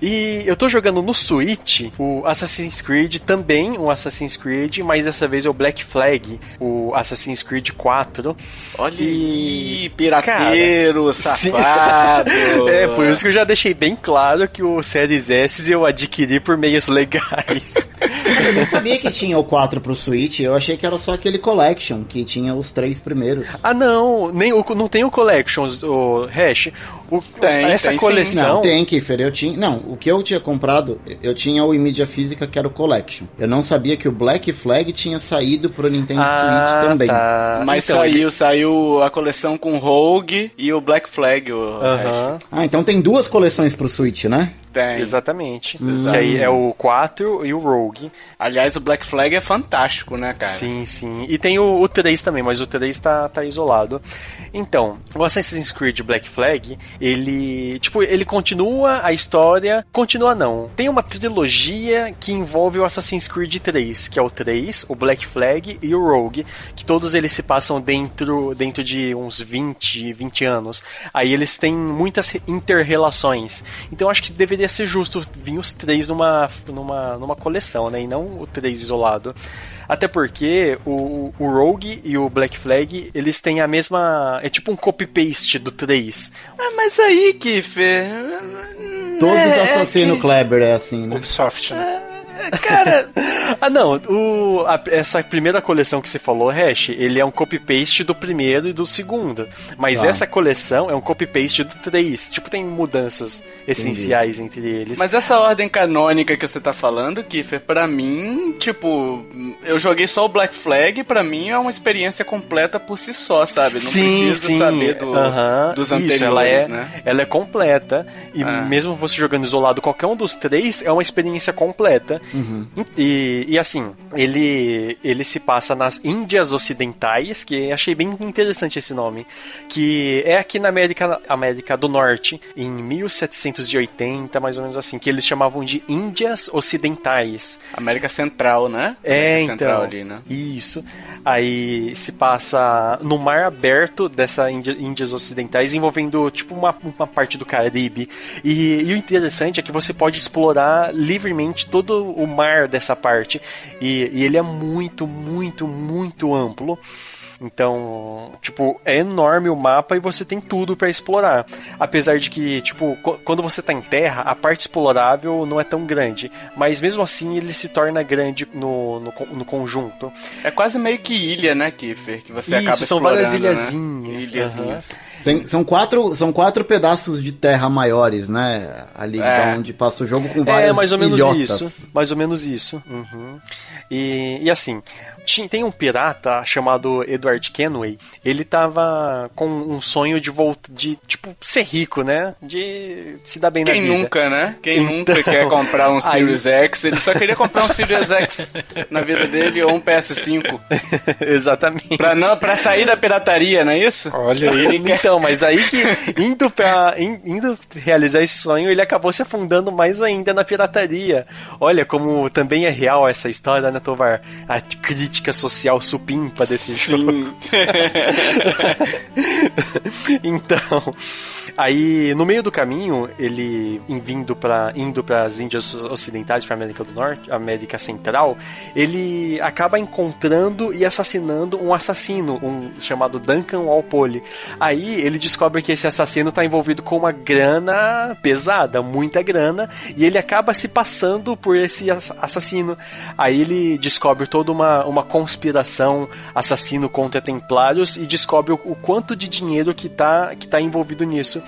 E eu tô jogando no Switch o Assassin's Creed, também um Assassin's Creed, mas dessa vez é o Black Flag, o Assassin's Creed 4. Olha E, aí, pirateiro, Sim. safado. é, por isso que eu já deixei bem claro que o Series S eu adquiri por meios legais. Eu não sabia que tinha o 4 pro Switch. Eu achei que era só aquele Collection, que tinha os três primeiros. Ah, não, nem o, não tem o Collections, o Hash. O, Tem, essa tem coleção. Não, tem, Kiffer. Eu tinha. Não, o que eu tinha comprado, eu tinha o em mídia física que era o Collection. Eu não sabia que o Black Flag tinha saído pro Nintendo Switch também. Tá. Mas Então, ele- saiu, saiu a coleção com Rogue e o Black Flag, o Aham, Ah, então tem duas coleções pro Switch, né? Tem. exatamente. Que aí é o 4 e o Rogue. Aliás, o Black Flag é fantástico, né, cara? Sim, sim. E tem o, o 3 também, mas o 3 tá, tá isolado. Então, o Assassin's Creed Black Flag, ele. Tipo, ele continua a história. Continua não. Tem uma trilogia que envolve o Assassin's Creed 3, que é o 3, o Black Flag e o Rogue, que todos eles se passam dentro, dentro de uns 20, 20 anos. Aí eles têm muitas re- inter-relações. Então eu acho que deveria poderia ser justo vir os três numa, numa, numa coleção, né? E não o três isolado. Até porque o, o Rogue e o Black Flag, eles têm a mesma. É tipo um copy-paste do 3. Ah, mas aí, Kiffer. Todos é, assassino é que- Kleber é assim, né? Ubisoft, né? Cara, Ah, não. O, a- essa primeira coleção que você falou, Hash, ele é um copy-paste do primeiro e do segundo. Mas Tá. essa coleção é um copy-paste do 3. Tipo, tem mudanças essenciais entre eles. Mas essa ordem canônica que você tá falando, Kiffer, pra mim, tipo, eu joguei só o Black Flag, pra mim é uma experiência completa por si só, sabe? Não preciso saber do- aham, dos isso, anteriores, ela é, né? Ela é completa. E Ah. mesmo você jogando isolado qualquer um dos três, é uma experiência completa. E, e assim, ele, ele se passa nas Índias Ocidentais, que achei bem interessante esse nome. Que é aqui na América, América do Norte, em 1780, mais ou menos assim, que eles chamavam de Índias Ocidentais. América Central, né? É, América Central então. ali, né? Isso. Aí se passa no mar aberto dessa Índia, Índias Ocidentais, envolvendo tipo uma, uma parte do Caribe. E, e o interessante é que você pode explorar livremente todo o mar dessa parte. E, e ele é muito, muito, muito amplo. Então, tipo, é enorme o mapa e você tem tudo pra explorar. Apesar de que, tipo, qu- quando você tá em terra, a parte explorável não é tão grande. Mas mesmo assim ele se torna grande no, no, no conjunto. É quase meio que ilha, né, Kiffer? Que você Isso, acaba são várias explorando, né? ilhazinhas, Ilhazinhas. São, quatro, são quatro pedaços de terra maiores, né? Ali É. onde passa o jogo com várias É, mais ou menos ilhotas. isso. Mais ou menos isso. Uhum. E, e assim, tem um pirata chamado Edward Kenway. Ele tava com um sonho de voltar, de, tipo, ser rico, né? De se dar bem Quem na vida. nunca, né? Quem Então, nunca quer comprar um aí- Series X? Ele só queria comprar um Series X na vida dele ou um PS5. Exatamente. Pra, não, pra sair da pirataria, não é isso? Olha aí. Ele quer... Então, mas aí que indo in- indo realizar esse sonho, ele acabou se afundando mais ainda na pirataria. Olha como também é real essa história, né, Tovar? A crítica social supimpa desse jogo. Sim. então, aí no meio do caminho, ele vindo para indo para as Índias Ocidentais, para América do Norte, América Central, ele acaba encontrando e assassinando um assassino, um chamado Duncan Walpole. Aí ele descobre que esse assassino está envolvido com uma grana pesada, muita grana, e ele acaba se passando por esse ass- assassino. Aí ele descobre toda uma, uma conspiração assassino contra templários e descobre o, o quanto de dinheiro que tá, que tá envolvido nisso.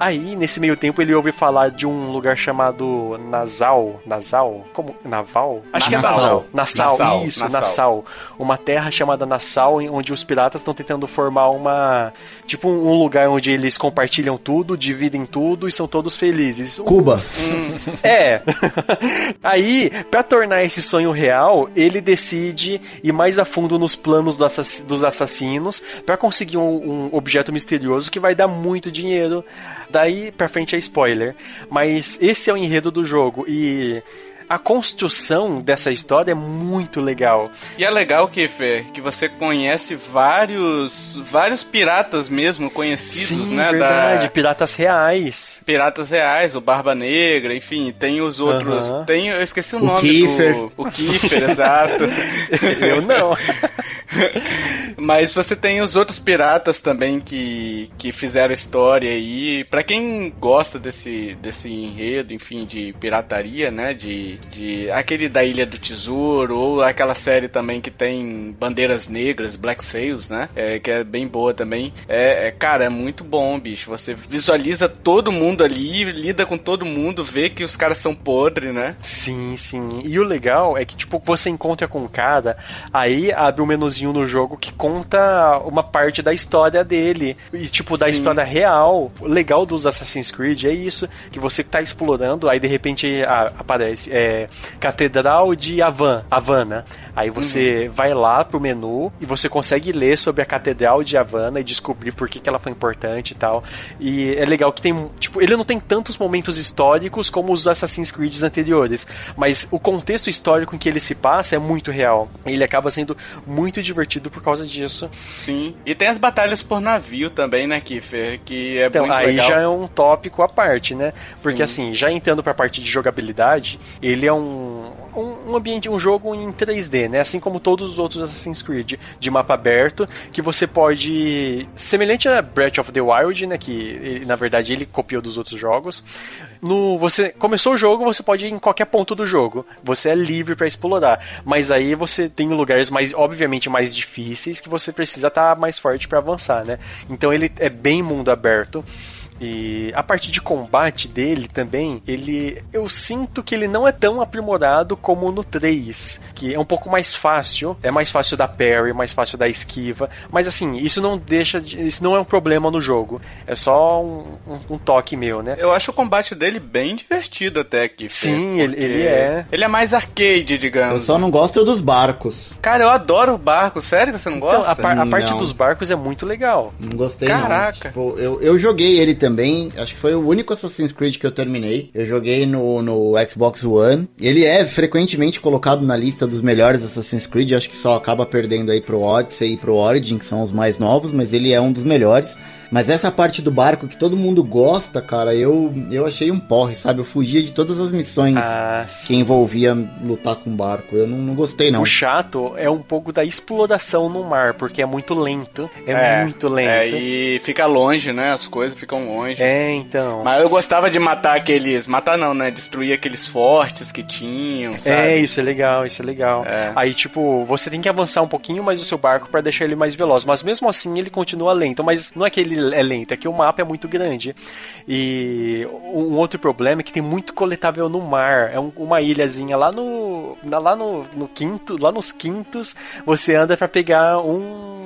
Aí, nesse meio tempo, ele ouve falar de um lugar chamado Nasal. Nasal? Como? Naval? Acho que é Nassau. Nassau. Nassau, Nassau, isso, Nassau. Nassau. Uma terra chamada Nassau, em- onde os piratas estão tentando formar uma. Tipo, um lugar onde eles compartilham tudo, dividem tudo e são todos felizes. Cuba. é. Aí, pra tornar esse sonho real, ele decide ir mais a fundo nos planos do assass- dos assassinos pra conseguir um, um objeto misterioso que vai dar muito dinheiro. Daí pra frente é spoiler. Mas esse é o enredo do jogo e a construção dessa história é muito legal. E é legal, Kiffer, que você conhece vários vários piratas mesmo conhecidos, Sim, né? verdade, Da... piratas reais. Piratas Reais, o Barba Negra, enfim, tem os outros. Aham. Tem, eu esqueci o, O nome Kiefer. do. O Kiefer, exato. Eu não. Mas você tem os outros piratas também que, que fizeram história aí. Pra quem gosta desse, desse enredo, enfim, de pirataria, né? De, de aquele da Ilha do Tesouro, ou aquela série também que tem bandeiras negras, Black Sails, né? É, que é bem boa também. É, é, cara, é muito bom, bicho. Você visualiza todo mundo ali, lida com todo mundo, vê que os caras são podres, né? Sim, sim. E o legal é que, tipo, você encontra com o cara, aí abre um menuzinho no jogo que conta uma parte da história dele. E, tipo, da Sim. história real. O legal dos Assassin's Creed é isso, que você tá explorando, aí de repente a- aparece é, Catedral de Havan, Havana. Aí você vai lá pro menu e você consegue ler sobre a Catedral de Havana e descobrir por que, que ela foi importante e tal. E é legal que tem, tipo, ele não tem tantos momentos históricos como os Assassin's Creed anteriores, mas o contexto histórico em que ele se passa é muito real. Ele acaba sendo muito divertido por causa disso. Sim. E tem as batalhas por navio também, né, Kiffer? Que é Então, muito aí legal. já é um tópico à parte, né? Porque Sim. assim, já entrando pra parte de jogabilidade, ele é um, um, um ambiente, um jogo em 3D, né? Assim como todos os outros Assassin's Creed de mapa aberto, que você pode. Semelhante a Breath of the Wild, né? Que ele- na verdade ele copiou dos outros jogos. No, você começou o jogo, você pode ir em qualquer ponto do jogo. Você é livre pra explorar. Mas aí você tem lugares mais, obviamente, mais difíceis que você precisa estar mais forte pra avançar, né? Então ele é bem mundo aberto. E a parte de combate dele também, ele eu sinto que ele não é tão aprimorado como no 3, que é um pouco mais fácil, é mais fácil da parry, mais fácil da esquiva, mas assim, isso não deixa de, isso não é um problema no jogo, é só um, um- um toque meu, né? Eu acho o combate dele bem divertido até aqui. Sim, ele- ele é. Ele é mais arcade, Eu digamos. só não gosto dos barcos. Cara, eu adoro o barco. Sério que você não Então, gosta? a, par- a parte dos barcos é muito legal. Não gostei Caraca. não. Tipo, eu, eu joguei ele também, acho que foi o único Assassin's Creed que eu terminei. Eu joguei no, no Xbox One. Ele é frequentemente colocado na lista dos melhores Assassin's Creed, acho que só acaba perdendo aí pro Odyssey e pro Origin, que são os mais novos, mas ele é um dos melhores. Mas essa parte do barco que todo mundo gosta, cara, eu, eu achei um porre, sabe? Eu fugia de todas as missões Ah, que envolvia lutar com barco. Eu não, não gostei, não. O chato é um pouco da exploração no mar, porque é muito lento. É, muito lento. É, e fica longe, né? As coisas ficam longe. É, então. Mas eu gostava de matar aqueles. Matar não, né? Destruir aqueles fortes que tinham, sabe? É, isso é legal, isso é legal. É. Aí, tipo, você tem que avançar um pouquinho mais o seu barco pra deixar ele mais veloz. Mas mesmo assim, ele continua lento. Mas não é que ele é lento, é que o mapa é muito grande. E um outro problema é que tem muito coletável no mar. É um- uma ilhazinha lá no. lá no, no quinto. Lá nos quintos, você anda pra pegar um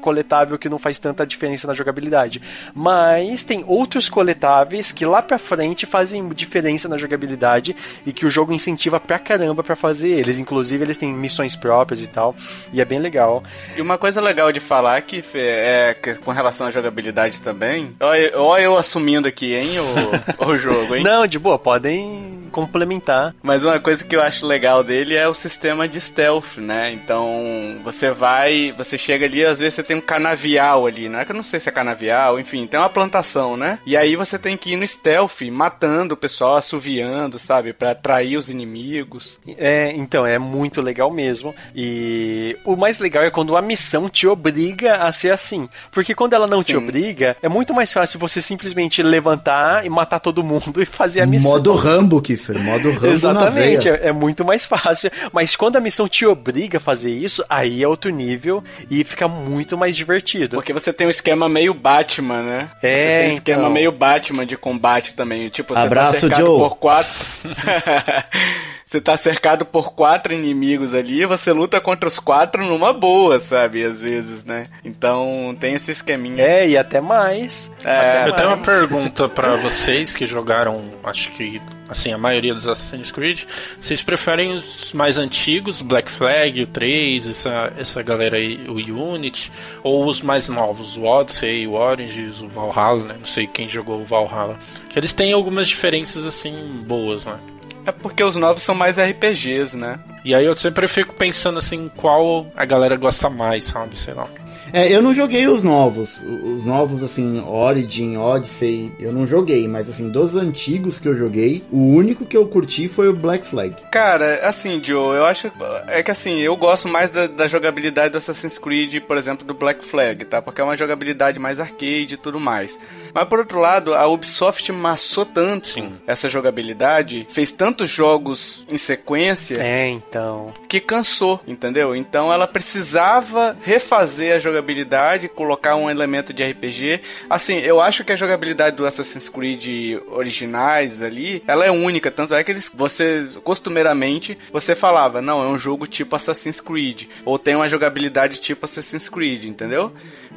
coletável que não faz tanta diferença na jogabilidade. Mas tem outros coletáveis que lá pra frente fazem diferença na jogabilidade e que o jogo incentiva pra caramba pra fazer eles. Inclusive, eles têm missões próprias e tal. E é bem legal. E uma coisa legal de falar que Fê, é que com relação à jogabilidade também. Olha eu assumindo aqui, hein, o, o jogo, hein? Não, de boa, podem complementar. Mas uma coisa que eu acho legal dele é o sistema de stealth, né? Então, você vai, você chega ali, às vezes você tem um canavial ali, né? Que eu não sei se é canavial, enfim, tem uma plantação, né? E aí você tem que ir no stealth, matando o pessoal, assoviando, sabe? Pra atrair os inimigos. É, então, é muito legal mesmo. E o mais legal é quando a missão te obriga a ser assim. Porque quando ela não te Sim. obriga, é muito mais fácil você simplesmente levantar e matar todo mundo e fazer a missão. Modo Rambo, Kiffer. Modo Rambo Exatamente, na veia. é, é muito mais fácil. Mas quando a missão te obriga a fazer isso, aí é outro nível e fica muito mais divertido. Porque você tem um esquema meio Batman, né? É, Você tem um esquema então. meio Batman de combate também. Tipo, você Abraço, tá cercado Joe. por quatro. você tá cercado por quatro inimigos ali e você luta contra os quatro numa boa, sabe? Às vezes, né? Então tem esse esqueminha. É, e até mais. É, Até Eu tenho uma mais. pergunta pra vocês que jogaram, acho que, assim, a maioria dos Assassin's Creed. Vocês preferem os mais antigos, Black Flag, o 3, essa, essa galera aí, o Unity, ou os mais novos, o Odyssey, o Origins, o Valhalla, né? Não sei quem jogou o Valhalla. Que eles têm algumas diferenças, assim, boas, né? É porque os novos são mais RPGs, né? E aí eu sempre fico pensando, assim, qual a galera gosta mais, sabe? Sei lá. É, eu não joguei os novos. Os novos, assim, Origin, Odyssey, eu não joguei. Mas, assim, dos antigos que eu joguei, o único que eu curti foi o Black Flag. Cara, assim, Joe, eu acho. É que assim, eu gosto mais da, da jogabilidade do Assassin's Creed, por exemplo, do Black Flag, tá? Porque é uma jogabilidade mais arcade e tudo mais. Mas por outro lado, a Ubisoft massou tanto Sim. essa jogabilidade, fez tantos jogos em sequência. É, então. que cansou, entendeu? Então ela precisava refazer a jogabilidade, colocar um elemento de RPG. Assim, eu acho que a jogabilidade do Assassin's Creed originais ali, ela é única, tanto é que eles você costumeiramente você falava, não, é um jogo tipo Assassin's Creed, ou tem uma jogabilidade tipo Assassin's Creed, entendeu?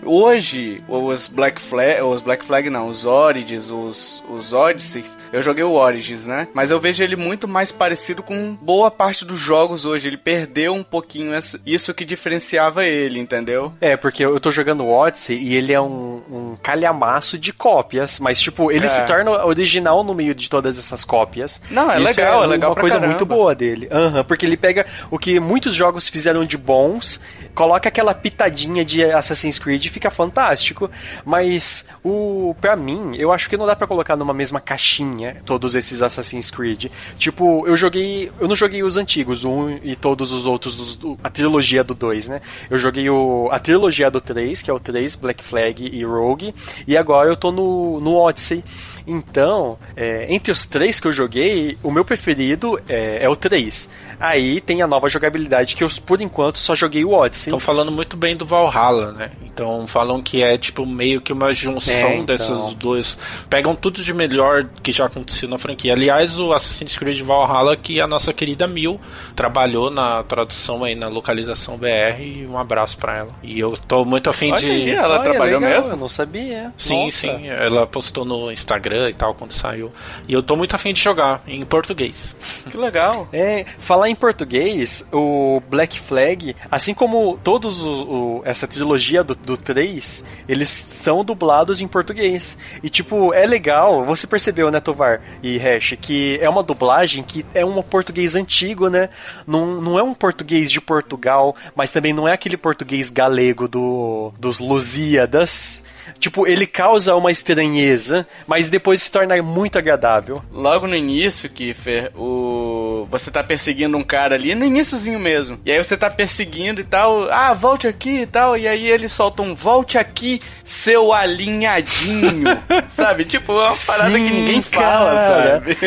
Hoje, os Black Flag, os Black Flag não, os Origins, os, os Odysseys, eu joguei o Origins, né? Mas eu vejo ele muito mais parecido com boa parte dos jogos jogos hoje. Ele perdeu um pouquinho isso que diferenciava ele, entendeu? É, porque eu tô jogando o Odyssey e ele é um, um calhamaço de cópias, mas tipo, ele É. se torna original no meio de todas essas cópias. Não, é Isso legal, é legal uma coisa caramba. muito boa dele. Aham, porque ele pega o que muitos jogos fizeram de bons, coloca aquela pitadinha de Assassin's Creed e fica fantástico. Mas o para mim, eu acho que não dá pra colocar numa mesma caixinha todos esses Assassin's Creed. Tipo, eu joguei, eu não joguei os antigos, o 1 e todos os outros, dos- do- a trilogia do 2, né? Eu joguei o, a trilogia do 3, que é o 3, Black Flag e Rogue, e agora eu tô no, no Odyssey. Então, é, entre os três que eu joguei, o meu preferido é, é o 3. Aí tem a nova jogabilidade que eu, por enquanto, só joguei o Odyssey. Estão falando muito bem do Valhalla, né? Então falam que é tipo meio que uma junção É, então. desses dois. Pegam tudo de melhor que já aconteceu na franquia. Aliás, o Assassin's Creed Valhalla, que a nossa querida Mil trabalhou na tradução aí, na localização BR, e um abraço pra ela. E eu tô muito afim Olha de. aí, ela Olha, trabalhou legal, mesmo? Eu não sabia. Sim, Nossa. sim, ela postou no Instagram e tal quando saiu. E eu tô muito afim de jogar em português. Que legal. É, falar em português, o Black Flag, assim como todos o, o- essa trilogia do, do 3, eles são dublados em português. E tipo, é legal, você percebeu, né, Tovar e Hash, que é uma dublagem que é um português antigo, né? Não, não é um português de Portugal, mas também não é aquele português galego do, dos Lusíadas. Tipo, ele causa uma estranheza, mas depois se torna muito agradável. Logo no início, Kiffer, o... você tá perseguindo um cara ali, no iníciozinho mesmo. E aí você tá perseguindo e tal, ah, volte aqui e tal. E aí ele solta um volte aqui, seu alinhadinho. sabe? Tipo, é uma parada que Sim, ninguém fala, cara. sabe?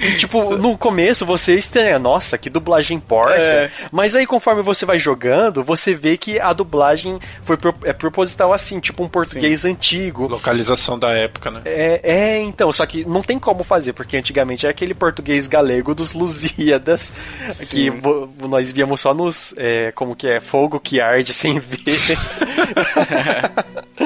E, tipo, no começo você estranha, nossa, que dublagem porca. É. Mas aí conforme você vai jogando, você vê que a dublagem foi pro- é proposital assim, tipo um português antigo. Localização da época, né? É, é, então, só que não tem como fazer, porque antigamente é aquele português galego dos Lusíadas, que vo- nós víamos só nos, é, como que é, fogo que arde sem ver.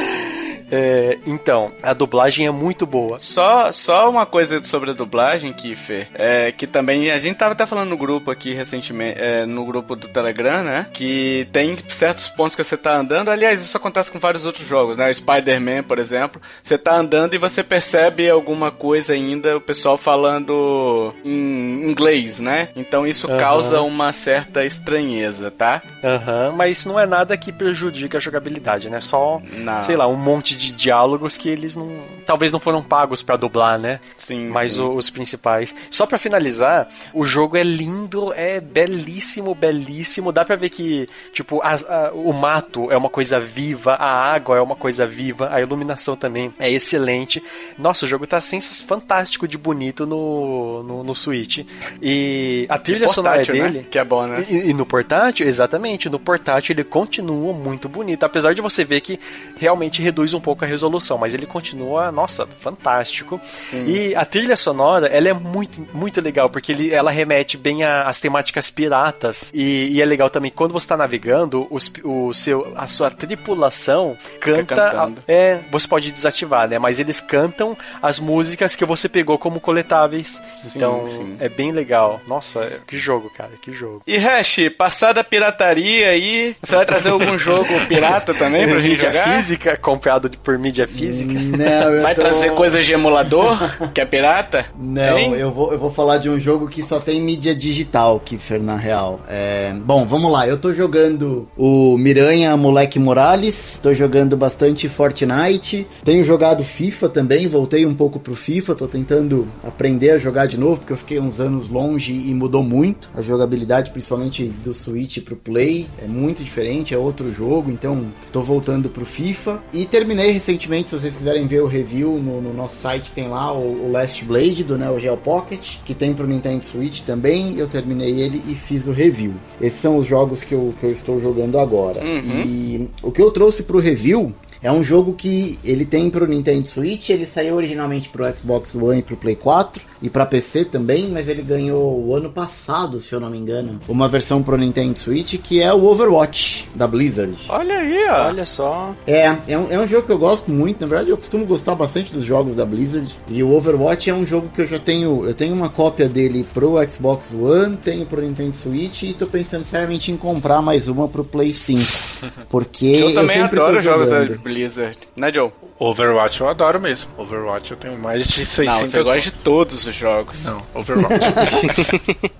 É, então, a dublagem é muito boa. Só, só uma coisa sobre a dublagem, Kiffer, é que também a gente tava até falando no grupo aqui recentemente, é, no grupo do Telegram, né? Que tem certos pontos que você tá andando. Aliás, isso acontece com vários outros jogos, né? O Spider-Man, por exemplo. Você tá andando e você percebe alguma coisa ainda, o pessoal falando em inglês, né? Então isso Aham. causa uma certa estranheza, tá? Aham, mas não é nada que prejudica a jogabilidade, né? Só, Não. sei lá, um monte de diálogos que eles não. Talvez não foram pagos pra dublar, né? Sim, Mas sim. os principais. Só pra finalizar, o jogo é lindo, é belíssimo, belíssimo. Dá pra ver que, tipo, as- a- o mato é uma coisa viva, a água é uma coisa viva, a iluminação também é excelente. Nossa, o jogo tá sens- fantástico de bonito no, no, no Switch. E a trilha sonora né? dele. Que é bom, né? E, e no portátil, exatamente, no portátil ele continua muito bonito, apesar de você ver que realmente reduz um pouco a resolução, mas ele continua, nossa, fantástico. E a trilha sonora, ela é muito, muito legal, porque ele, ela remete bem às temáticas piratas, e, e é legal também, quando você está navegando, os- o seu, a sua tripulação canta... é, você pode desativar, né, mas eles cantam as músicas que você pegou como coletáveis, então sim. é bem legal. Nossa, que jogo, cara, que jogo. E Hash, passada a pirataria aí, você vai trazer algum jogo pirata também pra gente mídia jogar? física, comprado por mídia física. Não, eu Vai tô- trazer coisa de emulador, que é pirata? Não, Hein? eu vou, eu vou falar de um jogo que só tem mídia digital, Kiffer, na real. É, bom, vamos lá. Eu tô jogando o Miranha Moleque Morales, tô jogando bastante Fortnite, tenho jogado FIFA também, voltei um pouco pro FIFA, tô tentando aprender a jogar de novo, porque eu fiquei uns anos longe e mudou muito. A jogabilidade, principalmente do Switch pro Play, é muito diferente, é outro jogo, então tô voltando pro FIFA. E terminei recentemente, se vocês quiserem ver o review no, no nosso site, tem lá o, o Last Blade do Neo Geo Pocket, que tem pro Nintendo Switch também. Eu terminei ele e fiz o review. Esses são os jogos que eu, que eu estou jogando agora. E o que eu trouxe pro review É um jogo que ele tem pro Nintendo Switch, ele saiu originalmente pro Xbox One e pro Play 4 e pra PC também, mas ele ganhou o ano passado, se eu não me engano, uma versão pro Nintendo Switch que é o Overwatch da Blizzard. Olha aí, ó. Olha só. É, é um, é um jogo que eu gosto muito, na verdade eu costumo gostar bastante dos jogos da Blizzard. E o Overwatch é um jogo que eu já tenho, eu tenho uma cópia dele pro Xbox One, tenho pro Nintendo Switch e tô pensando seriamente em comprar mais uma pro Play 5. Porque Eu eu, também sempre adoro tô jogos da jogando. Blizzard. Né, Joe? Overwatch eu adoro mesmo. Overwatch eu tenho mais de 600 Não, você gosta de todos os jogos. Não, Overwatch.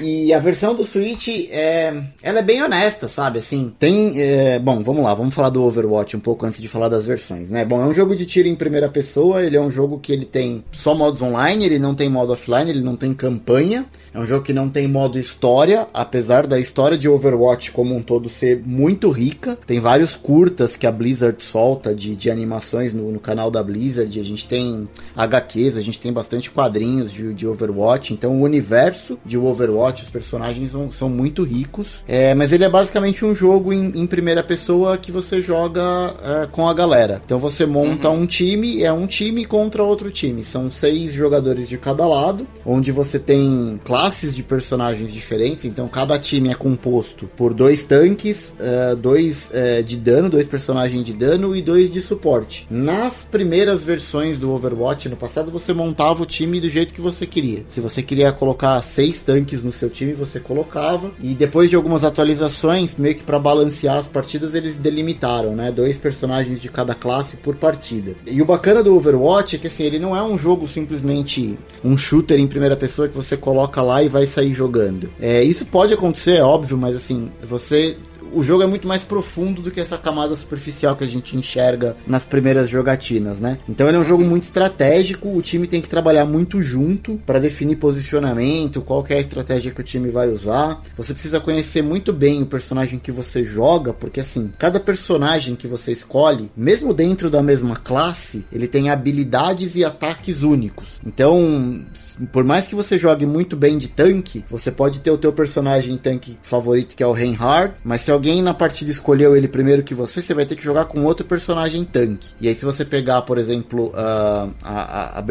E, e a versão do Switch é, ela é bem honesta, sabe? Assim, tem, é, bom, vamos lá, vamos falar do Overwatch um pouco antes de falar das versões, né? Bom, é um jogo de tiro em primeira pessoa, ele é um jogo que ele tem só modos online, ele não tem modo offline, ele não tem campanha. É um jogo que não tem modo história, apesar da história de Overwatch como um todo ser muito rica. Tem vários curtas que a Blizzard solta de, de animações no, no canal da Blizzard. A gente tem HQs, a gente tem bastante quadrinhos de, de Overwatch. Então o universo de Overwatch, os personagens são, são muito ricos. É, mas ele é basicamente um jogo em, em primeira pessoa que você joga é, com a galera. Então você monta um time, é um time contra outro time. São seis jogadores de cada lado, onde você tem classes de personagens diferentes. Então cada time é composto por dois tanques, eh, dois eh, de dano, dois personagens de dano e dois de suporte. Nas primeiras versões do Overwatch no passado, você montava o time do jeito que você queria. Se você queria colocar seis tanques no seu time, você colocava. E depois de algumas atualizações, meio que para balancear as partidas, eles delimitaram, né? Dois personagens de cada classe por partida. E o bacana do Overwatch é que assim, ele não é um jogo simplesmente um shooter em primeira pessoa que você coloca lá e vai sair jogando. É, isso pode acontecer, é óbvio, mas assim, você o jogo é muito mais profundo do que essa camada superficial que a gente enxerga nas primeiras jogatinas, né? Então ele é um jogo muito estratégico, o time tem que trabalhar muito junto para definir posicionamento, qual é a estratégia que o time vai usar. Você precisa conhecer muito bem o personagem que você joga, porque assim, cada personagem que você escolhe, mesmo dentro da mesma classe, ele tem habilidades e ataques únicos. Então, por mais que você jogue muito bem de tanque, você pode ter o teu personagem tanque favorito que é o Reinhardt, mas se alguém na partida escolheu ele primeiro que você, você vai ter que jogar com outro personagem tanque. E aí se você pegar, por exemplo, a, a, a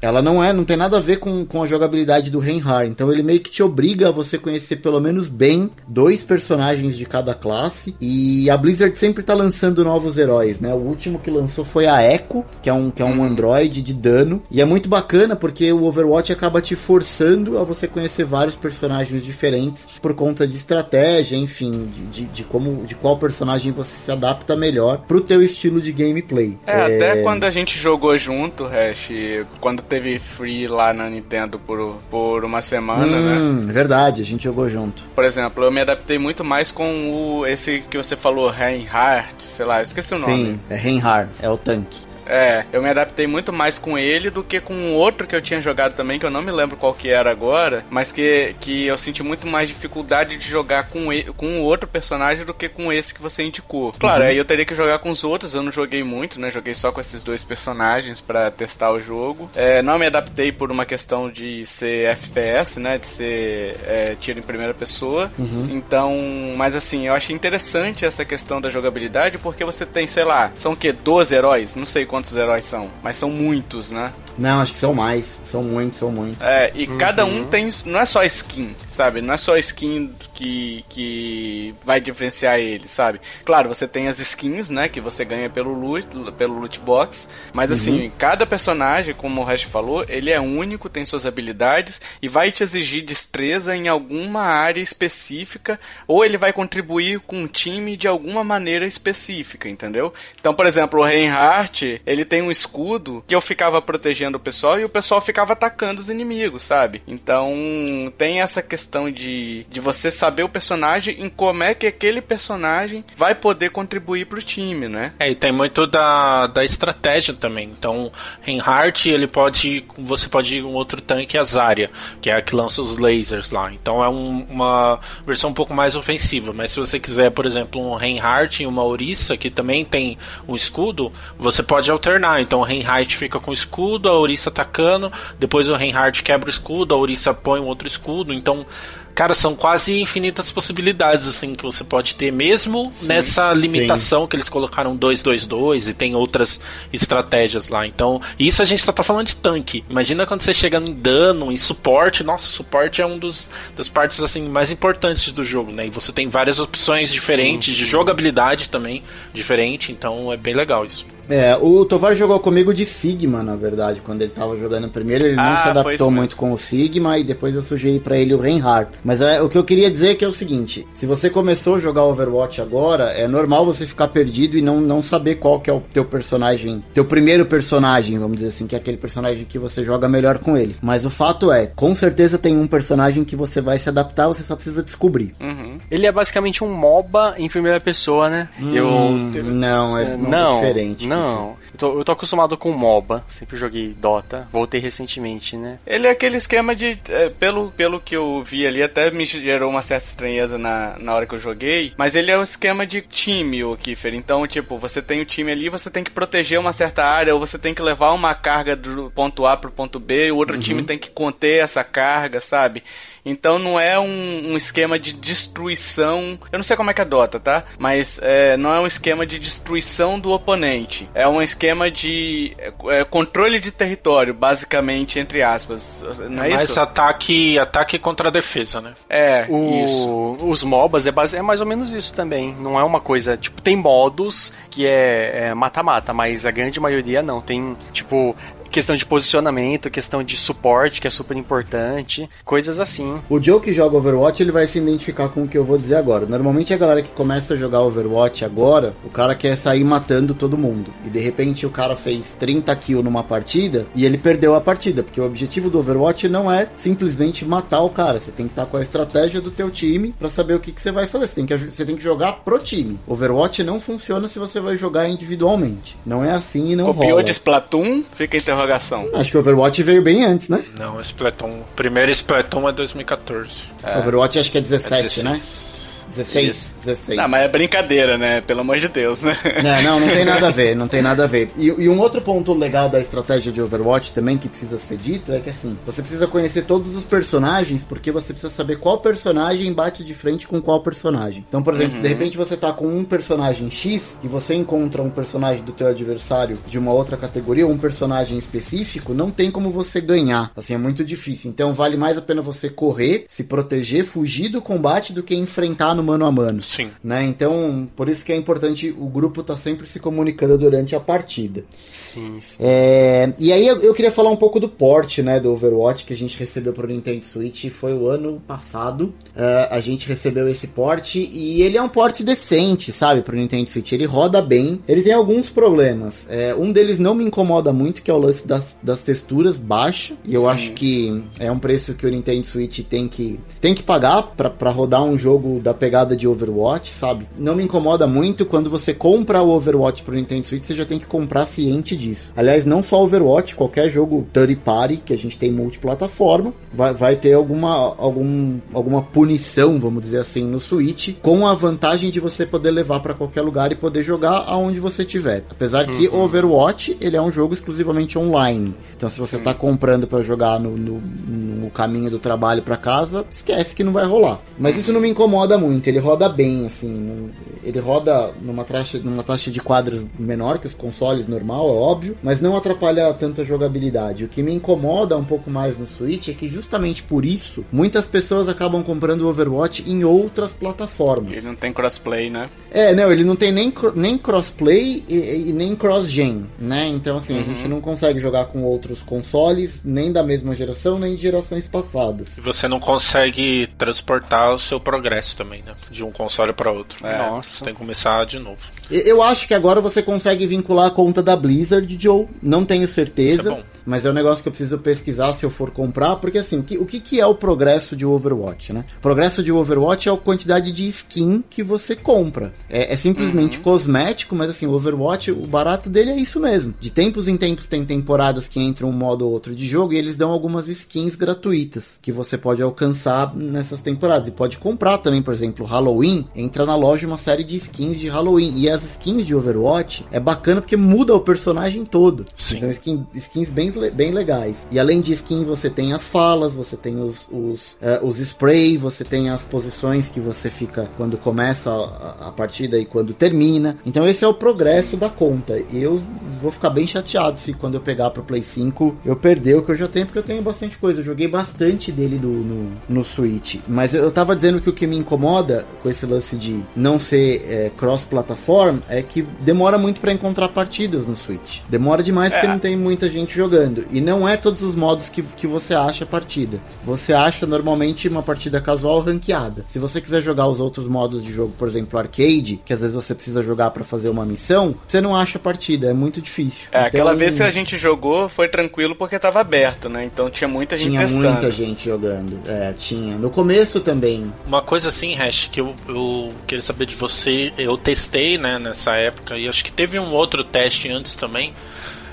ela não é, não tem nada a ver com, com a jogabilidade do Reinhardt. Então ele meio que te obriga a você conhecer pelo menos bem dois personagens de cada classe. E a Blizzard sempre tá lançando novos heróis, né? O último que lançou foi a Echo, que é um, que é um android de dano. E é muito bacana porque o Overwatch acaba te forçando a você conhecer vários personagens diferentes por conta de estratégia, enfim, de, de, de como de qual personagem você se adapta melhor pro teu estilo de gameplay. É, até quando a gente jogou junto, Hash, quando teve free lá na Nintendo por, por uma semana, né? Hum, verdade, a gente jogou junto. Por exemplo, eu me adaptei muito mais com o esse que você falou, Reinhardt, sei lá, esqueci o nome. Sim, é Reinhardt, é o tanque. É, eu me adaptei muito mais com ele do que com outro que eu tinha jogado também, que eu não me lembro qual que era agora, mas que, que eu senti muito mais dificuldade de jogar com, ele, com o outro personagem do que com esse que você indicou. Claro, Uhum. aí eu teria que jogar com os outros, eu não joguei muito, né? Joguei só com esses dois personagens pra testar o jogo. É, não me adaptei por uma questão de ser FPS, né? De ser é, tiro em primeira pessoa. Uhum. Então, mas assim, eu achei interessante essa questão da jogabilidade, porque você tem, sei lá, são o quê? 12 heróis? Não sei quantos heróis são, mas são muitos, né? Não, acho que são mais. São muitos, são muitos. É, e cada um tem. Não é só skin, sabe? Não é só skin que, que vai diferenciar ele, sabe? Claro, você tem as skins, né? Que você ganha pelo loot, pelo loot box. Mas assim, cada personagem, como o Hash falou, ele é único, tem suas habilidades e vai te exigir destreza em alguma área específica, ou ele vai contribuir com o time de alguma maneira específica, entendeu? Então, por exemplo, o Reinhardt, ele tem um escudo que eu ficava protegendo o pessoal e o pessoal ficava atacando os inimigos, sabe? Então, tem essa questão de, de você saber o personagem em como é que aquele personagem vai poder contribuir pro time, né? É, e tem muito da, da estratégia também. Então, Reinhardt, ele pode. Você pode ir um outro tanque, a Zarya, que é a que lança os lasers lá. Então é um- uma versão um pouco mais ofensiva. Mas se você quiser, por exemplo, um Reinhardt e uma Orisa, que também tem um escudo, você pode alternar. Então o Reinhardt fica com o escudo, a Orisa atacando, depois o Reinhardt quebra o escudo, a Orisa põe um outro escudo. Então Cara, são quase infinitas possibilidades, assim, que você pode ter, mesmo nessa limitação que eles colocaram 2-2-2 e tem outras estratégias lá. Então, isso a gente só tá falando de tanque. Imagina quando você chega em dano, em suporte. Nossa, suporte é um dos das partes, assim, mais importantes do jogo, né? E você tem várias opções diferentes, de jogabilidade também diferente. Então, é bem legal isso. É, o Tovar jogou comigo de Sigma, na verdade, quando ele tava jogando primeiro, ele não Ah, se foi adaptou muito com o Sigma e depois eu sugeri pra ele o Reinhardt. Mas é, o que eu queria dizer é que é o seguinte, se você começou a jogar Overwatch agora, é normal você ficar perdido e não, não saber qual que é o teu personagem, teu primeiro personagem, vamos dizer assim, que é aquele personagem que você joga melhor com ele. Mas o fato é, com certeza tem um personagem que você vai se adaptar, você só precisa descobrir. Uhum. Ele é basicamente um MOBA em primeira pessoa, né? Hum, não, é, É, não, não, é diferente. Não, eu tô, eu tô acostumado com MOBA, sempre joguei Dota, voltei recentemente, né? Ele é aquele esquema de. é, pelo, pelo que eu vi ali, até me gerou uma certa estranheza na, na hora que eu joguei. Mas ele é um esquema de time, o Kiefer. Então, tipo, você tem o time ali, você tem que proteger uma certa área, ou você tem que levar uma carga do ponto A pro ponto B, o outro time tem que conter essa carga, sabe? Então não é um, um esquema de destruição. Eu não sei como é que é Dota, tá? Mas é, não é um esquema de destruição do oponente. É um esquema de é, controle de território, basicamente, entre aspas. Não é, mais isso? ataque, ataque contra a defesa, né? É, O- isso. Os MOBAs é, base- é mais ou menos isso também. Não é uma coisa. Tipo, tem modos que é é mata-mata, mas a grande maioria não. Tem, tipo, questão de posicionamento, questão de suporte, que é super importante, coisas assim. O Joe que joga Overwatch, ele vai se identificar com o que eu vou dizer agora. Normalmente a galera que começa a jogar Overwatch agora, o cara quer sair matando todo mundo. E de repente o cara fez 30 kills numa partida e ele perdeu a partida, porque o objetivo do Overwatch não é simplesmente matar o cara. Você tem que estar com a estratégia do teu time pra saber o que, que você vai fazer. Você tem, que, você tem que jogar pro time. Overwatch não funciona se você vai jogar individualmente. Não é assim e não Copiou rola. de Splatoon? Fica a interrogação. Acho que o Overwatch veio bem antes, né? Não, Splatoon. Primeiro Splatoon é 2014. Overwatch acho que é 17, É 16. né? 16, 16. Não, mas é brincadeira, né? Pelo amor de Deus, né? É, não, não tem nada a ver, não tem nada a ver. E, e um outro ponto legal da estratégia de Overwatch também que precisa ser dito é que assim, você precisa conhecer todos os personagens porque você precisa saber qual personagem bate de frente com qual personagem. Então, por exemplo, se de repente você tá com um personagem X e você encontra um personagem do teu adversário de uma outra categoria, um personagem específico, não tem como você ganhar. Assim, é muito difícil. Então, vale mais a pena você correr, se proteger, fugir do combate do que enfrentar no mano a mano Sim. né? Então, por isso que é importante o grupo tá sempre se comunicando durante a partida. Sim, sim. É, e aí eu, eu queria falar um pouco do porte, né, do Overwatch que a gente recebeu pro Nintendo Switch, foi o ano passado. Ah, a gente recebeu esse porte e ele é um porte decente, sabe, pro Nintendo Switch. Ele roda bem, ele tem alguns problemas. É, um deles não me incomoda muito, que é o lance das, das texturas baixa. E eu acho que é um preço que o Nintendo Switch tem que, tem que pagar pra rodar um jogo da pegada de Overwatch, sabe? Não me incomoda muito quando você compra o Overwatch pro Nintendo Switch, você já tem que comprar ciente disso. Aliás, não só Overwatch, qualquer jogo third party que a gente tem multiplataforma, vai, vai ter alguma, algum, alguma punição, vamos dizer assim, no Switch, com a vantagem de você poder levar pra qualquer lugar e poder jogar aonde você tiver. Apesar que o Overwatch, ele é um jogo exclusivamente online. Então, se você tá comprando pra jogar no, no, no caminho do trabalho pra casa, esquece que não vai rolar. Mas isso não me incomoda muito, ele roda bem, assim, ele roda numa taxa, numa taxa de quadros menor que os consoles normal, é óbvio, mas não atrapalha tanto a jogabilidade. O que me incomoda um pouco mais no Switch é que justamente por isso, muitas pessoas acabam comprando o Overwatch em outras plataformas. Ele não tem crossplay, né? É, não, ele não tem nem, nem crossplay e, e nem cross-gen, né? Então, assim, a gente não consegue jogar com outros consoles, nem da mesma geração, nem de gerações passadas. Você não consegue transportar o seu progresso também, né? De um console para outro. É. Nossa. Você tem que começar de novo. Eu acho que agora você consegue vincular a conta da Blizzard, Joe. Não tenho certeza. Isso é bom. Mas é um negócio que eu preciso pesquisar se eu for comprar. Porque assim, o que, o que, que é o progresso de Overwatch, né? O progresso de Overwatch é a quantidade de skin que você compra. É, é simplesmente cosmético, mas assim, o Overwatch, o barato dele é isso mesmo. De tempos em tempos tem temporadas que entram um modo ou outro de jogo e eles dão algumas skins gratuitas que você pode alcançar nessas temporadas. E pode comprar também, por exemplo. Exemplo, Halloween, entra na loja uma série de skins de Halloween. E as skins de Overwatch é bacana porque muda o personagem todo. Sim. São skin- skins bem, bem legais. E além de skin, você tem as falas, você tem os, os, eh, os spray, você tem as posições que você fica quando começa a, a partida e quando termina. Então esse é o progresso da conta. E eu vou ficar bem chateado se quando eu pegar pro Play 5 eu perder o que eu já tenho, porque eu tenho bastante coisa. Eu joguei bastante dele no, no, no Switch. Mas eu, eu tava dizendo que o que me incomoda com esse lance de não ser eh, cross-platform é que demora muito pra encontrar partidas no Switch. Demora demais porque É. não tem muita gente jogando. E não é todos os modos que, que você acha partida. Você acha normalmente uma partida casual ranqueada. Se você quiser jogar os outros modos de jogo, por exemplo, arcade, que às vezes você precisa jogar pra fazer uma missão, você não acha partida, é muito difícil. É, aquela Então, vez que a gente jogou foi tranquilo porque tava aberto, né? Então tinha muita gente tinha testando. muita gente jogando. É, tinha. No começo também. Uma coisa assim, Hash, que eu, eu queria saber de você, eu testei, né, nessa época, e acho que teve um outro teste antes também.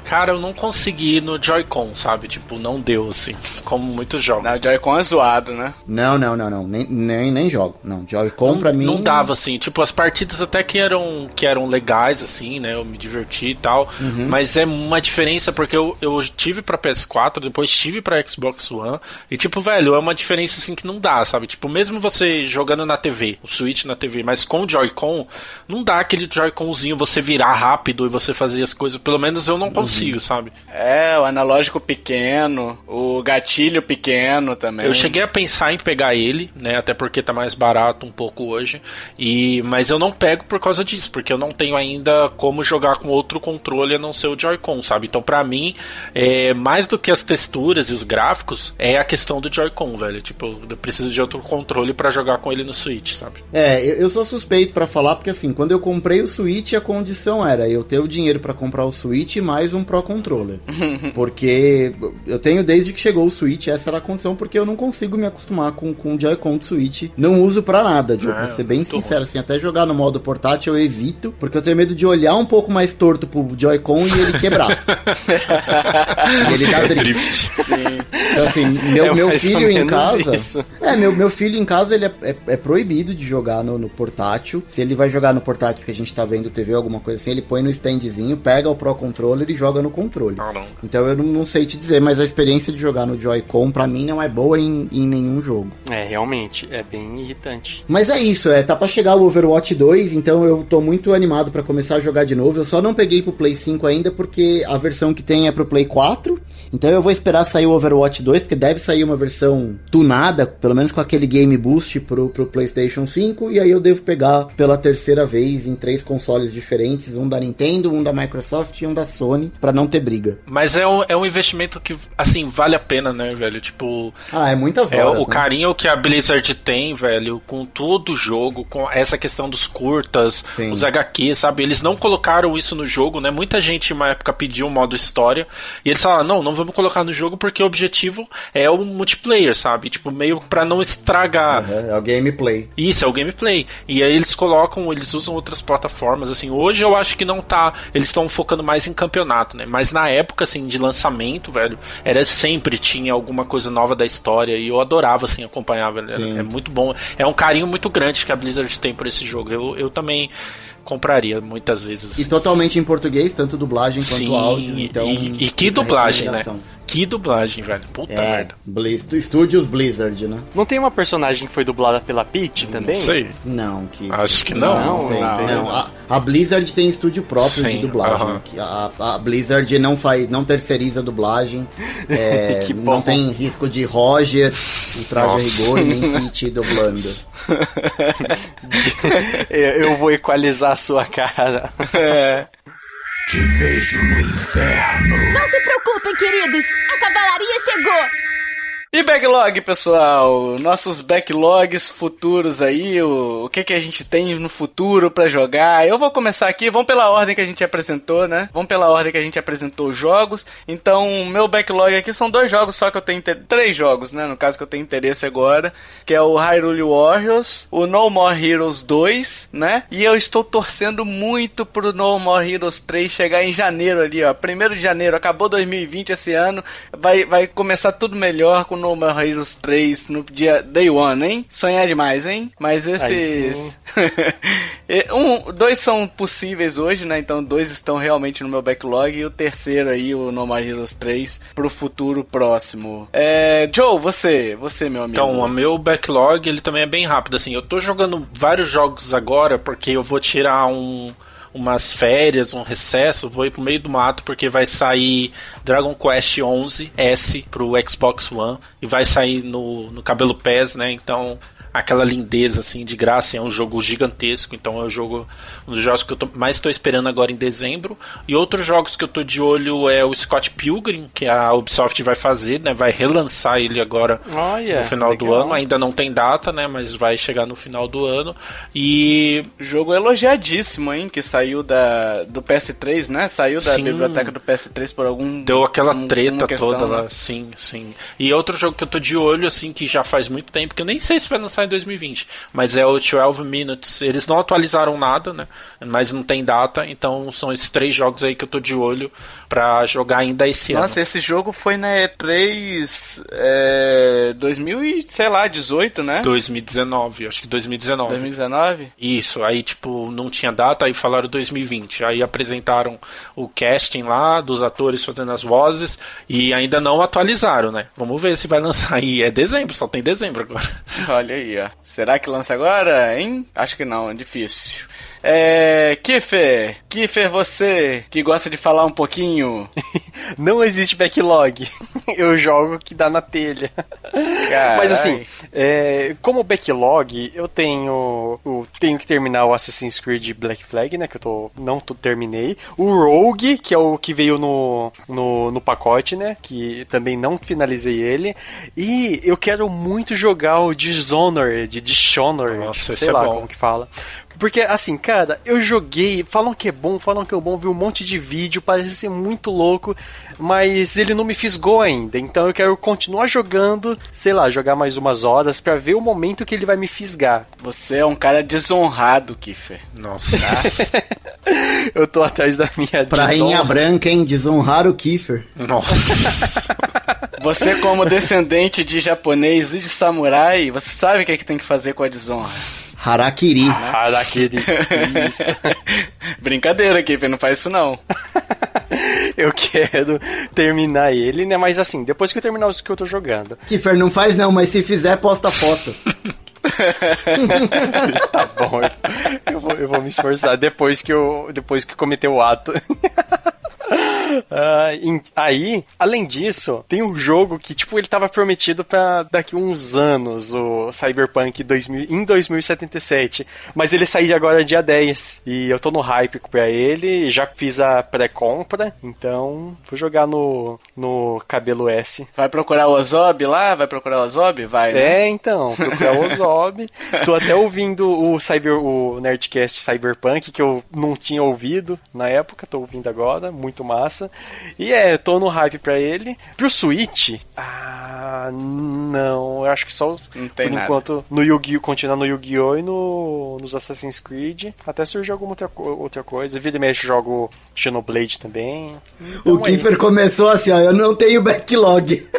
Cara, eu não consegui ir no Joy-Con, sabe? Tipo, não deu, assim, como muitos jogos. Na Joy-Con é zoado, né? Não, não, não, não. Nem, nem, nem jogo. Não, Joy-Con não, pra mim. não dava assim, tipo as partidas até que eram que eram legais assim, né? Eu me diverti e tal, Uhum. mas é uma diferença porque eu, eu tive pra PS4, depois tive pra Xbox One e tipo, velho, é uma diferença assim que não dá, sabe? Tipo, mesmo você jogando na TV, o Switch na TV, mas com o Joy-Con, não dá aquele Joy-Conzinho você virar rápido e você fazer as coisas, pelo menos eu não consigo, sabe? É, o analógico pequeno, o gatilho pequeno também. Eu cheguei a pensar em pegar ele, né? Até porque tá mais barato um pouco hoje. E mas eu não pego por causa disso, porque eu não tenho ainda como jogar com outro controle a não ser o Joy-Con, sabe? Então pra mim, é, mais do que as texturas e os gráficos, é a questão do Joy-Con, velho. Tipo, eu preciso de outro controle pra jogar com ele no Switch, sabe? É, eu, eu sou suspeito pra falar, porque assim, quando eu comprei o Switch, a condição era eu ter o dinheiro pra comprar o Switch mais um Pro Controller. porque eu tenho desde que chegou o Switch, essa era a condição, porque eu não consigo me acostumar com, com o Joy-Con do Switch. Não uso pra nada, Joe, É, pra ser bem sincero, assim, até jogar no modo portátil eu evito, porque eu tenho medo de olhar um pouco mais torto pro Joy-Con e ele quebrar. e ele dá drift. Então, assim, meu, É meu filho em casa. isso. É, meu, meu filho em casa ele é, é- é proibido de jogar no, no portátil. Se ele vai jogar no portátil que a gente tá vendo TV, alguma coisa assim, ele põe no standzinho, pega o Pro Controller e joga no controle. Caramba. Então eu não, não sei te dizer, mas a experiência de jogar no Joy-Con pra mim não é boa em, em nenhum jogo. É, realmente, é bem irritante. Mas é isso, é, tá pra chegar o Overwatch 2, então eu tô muito animado pra começar a jogar de novo. Eu só não peguei pro Play 5 ainda porque a versão que tem é pro Play 4. Então eu vou esperar sair o Overwatch 2, porque deve sair uma versão tunada, pelo menos com aquele Game Boost pro, pro PlayStation 5, e aí eu devo pegar pela terceira vez em três consoles diferentes, um da Nintendo, um da Microsoft e um da Sony, pra não ter briga. Mas é um, é um investimento que, assim, vale a pena, né, velho? Tipo, Ah, é muitas É, horas, o né? carinho que a Blizzard tem, velho, com todo o jogo, com essa questão dos curtas, Sim. os HQs, sabe? Eles não colocaram isso no jogo, né? Muita gente, uma época, pediu um modo história, e eles falaram, não, não vamos colocar no jogo porque o objetivo é o multiplayer, sabe? Tipo, meio pra não estragar. É, é o gameplay. Isso, é o gameplay. E aí eles colocam, eles usam outras plataformas, assim. Hoje eu acho que não tá. Eles estão focando mais em campeonato, né? Mas na época, assim, de lançamento, velho, era sempre tinha alguma coisa nova da história. E eu adorava, assim, acompanhar, velho. É muito bom. É um carinho muito grande que a Blizzard tem por esse jogo. Eu, eu também compraria muitas vezes. E totalmente em português, tanto dublagem quanto Sim, áudio. Então, e, e que dublagem, né? Que dublagem, velho. Puta É, merda. Blizz, Studios Blizzard, né? Não tem uma personagem que foi dublada pela Peach também? Não sei. Não, que. Acho que não. Não, tem. não Não, tem. A, a Blizzard tem estúdio próprio de Sim, dublagem. aham. que A, a Blizzard não faz, não terceiriza a dublagem. É, Que não bom. tem risco de Roger, o traje Nossa. rigor, nem Pete dublando. Eu, eu vou equalizar a sua cara. É. Te vejo no inferno. Não se preocupem, queridos. A cavalaria chegou. E backlog, pessoal? Nossos backlogs futuros aí, o, o que que a gente tem no futuro pra jogar? Eu vou começar aqui, vamos pela ordem que a gente apresentou, né? Vamos pela ordem que a gente apresentou os jogos. Então, meu backlog aqui são dois jogos só que eu tenho inter... três jogos, né? No caso que eu tenho interesse agora, que é o Hyrule Warriors, o No More Heroes 2, né? E eu estou torcendo muito pro No More Heroes 3 chegar em janeiro ali, ó. Primeiro de janeiro, acabou 2020 esse ano, vai, vai começar tudo melhor com No More Heroes 3 no dia Day One, hein? Sonhar demais, hein? Mas esses. Um, dois são possíveis hoje, né? Então dois estão realmente no meu backlog. E o terceiro aí, o No More Heroes 3, pro futuro próximo. É, Joe, você, você, meu amigo. Então, o meu backlog, ele também é bem rápido, assim. Eu tô jogando vários jogos agora porque eu vou tirar um umas férias, um recesso, vou ir pro meio do mato porque vai sair Dragon Quest 11 S pro Xbox One e vai sair no, no Cabelo Pés, né? Então, aquela lindeza assim de graça, é um jogo gigantesco, então é o jogo um dos jogos que eu tô, mais estou esperando agora em dezembro. E outros jogos que eu tô de olho é o Scott Pilgrim, que a Ubisoft vai fazer, né? Vai relançar ele agora Olha, no final do legal. ano. Ainda não tem data, né? Mas vai chegar no final do ano. E Jogo elogiadíssimo, hein? Que saiu da, do PS3, né? Saiu da Sim. biblioteca do PS3 por algum. Deu aquela um- treta questão, toda lá, sim, sim. E outro jogo que eu tô de olho, assim, que já faz muito tempo, que eu nem sei se vai lançar em 2020, mas é o 12 Minutes. Eles não atualizaram nada, né? Mas não tem data, então são esses três jogos aí que eu tô de olho pra jogar ainda esse Nossa, ano. esse jogo foi na E3 é, 2000 e, sei lá, 18, né? 2019, acho que 2019. 2019? Isso, aí tipo, não tinha data, aí falaram 2020. Aí apresentaram o casting lá dos atores fazendo as vozes e ainda não atualizaram, né? Vamos ver se vai lançar aí. É dezembro, só tem dezembro agora. Olha aí, ó. Será que lança agora, hein? Acho que não, é difícil. É. Kiffer, Kiffer, você que gosta de falar um pouquinho. Não existe backlog. Eu jogo que dá na telha. Mas assim, é, como backlog, eu tenho, eu tenho que terminar o Assassin's Creed Black Flag, né? Que eu tô, não tô, terminei. O Rogue, que é o que veio no, no, no pacote, né? Que também não finalizei ele. E eu quero muito jogar o Dishonored, Dishonored, Nossa, sei é lá bom. como que fala. Porque, assim, cara, eu joguei, falam que é bom, falam que é bom, vi um monte de vídeo, parece ser muito louco, mas ele não me fisgou ainda, então eu quero continuar jogando, sei lá, jogar mais umas horas pra ver o momento que ele vai me fisgar. Você é um cara desonrado, Kiffer. Nossa. Eu tô atrás da minha Prainha desonra. branca, hein? Desonrar o Kiefer. Nossa. Você, como descendente de japonês e de samurai, você sabe o que, é que tem que fazer com a desonra. Harakiri. Harakiri. Isso. Brincadeira, Kiffer, não faz isso não. Eu quero terminar ele, né? Mas assim, depois que eu terminar os que eu tô jogando. Kiefer, não faz não, mas se fizer, posta foto. Tá bom, eu- eu vou, eu vou me esforçar depois que eu, depois que cometer o ato. Em- aí, além disso, tem um jogo que, tipo, ele tava prometido pra daqui uns anos, o Cyberpunk 2000, em 2077. Mas ele saiu agora dia 10. E eu tô no hype pra ele, já fiz a pré-compra, então vou jogar no, no cabelo S. Vai procurar o Ozob lá? Vai procurar o Ozob? Vai, né? É, então, procurar o Ozob. Tô até ouvindo o Cyber, o Nerdcast Cyberpunk, que eu não tinha ouvido na época, tô ouvindo agora, muito massa. E é, tô no hype pra ele. Pro Switch, ah, não, eu acho que só os- Não tem por nada. enquanto no Yu-Gi-Oh! continuar no Yu-Gi-Oh! e no, nos Assassin's Creed. Até surge alguma outra, outra coisa. Vira e mexe, jogo Xenoblade também. O Então é Kiefer começou assim, ó, eu não tenho backlog.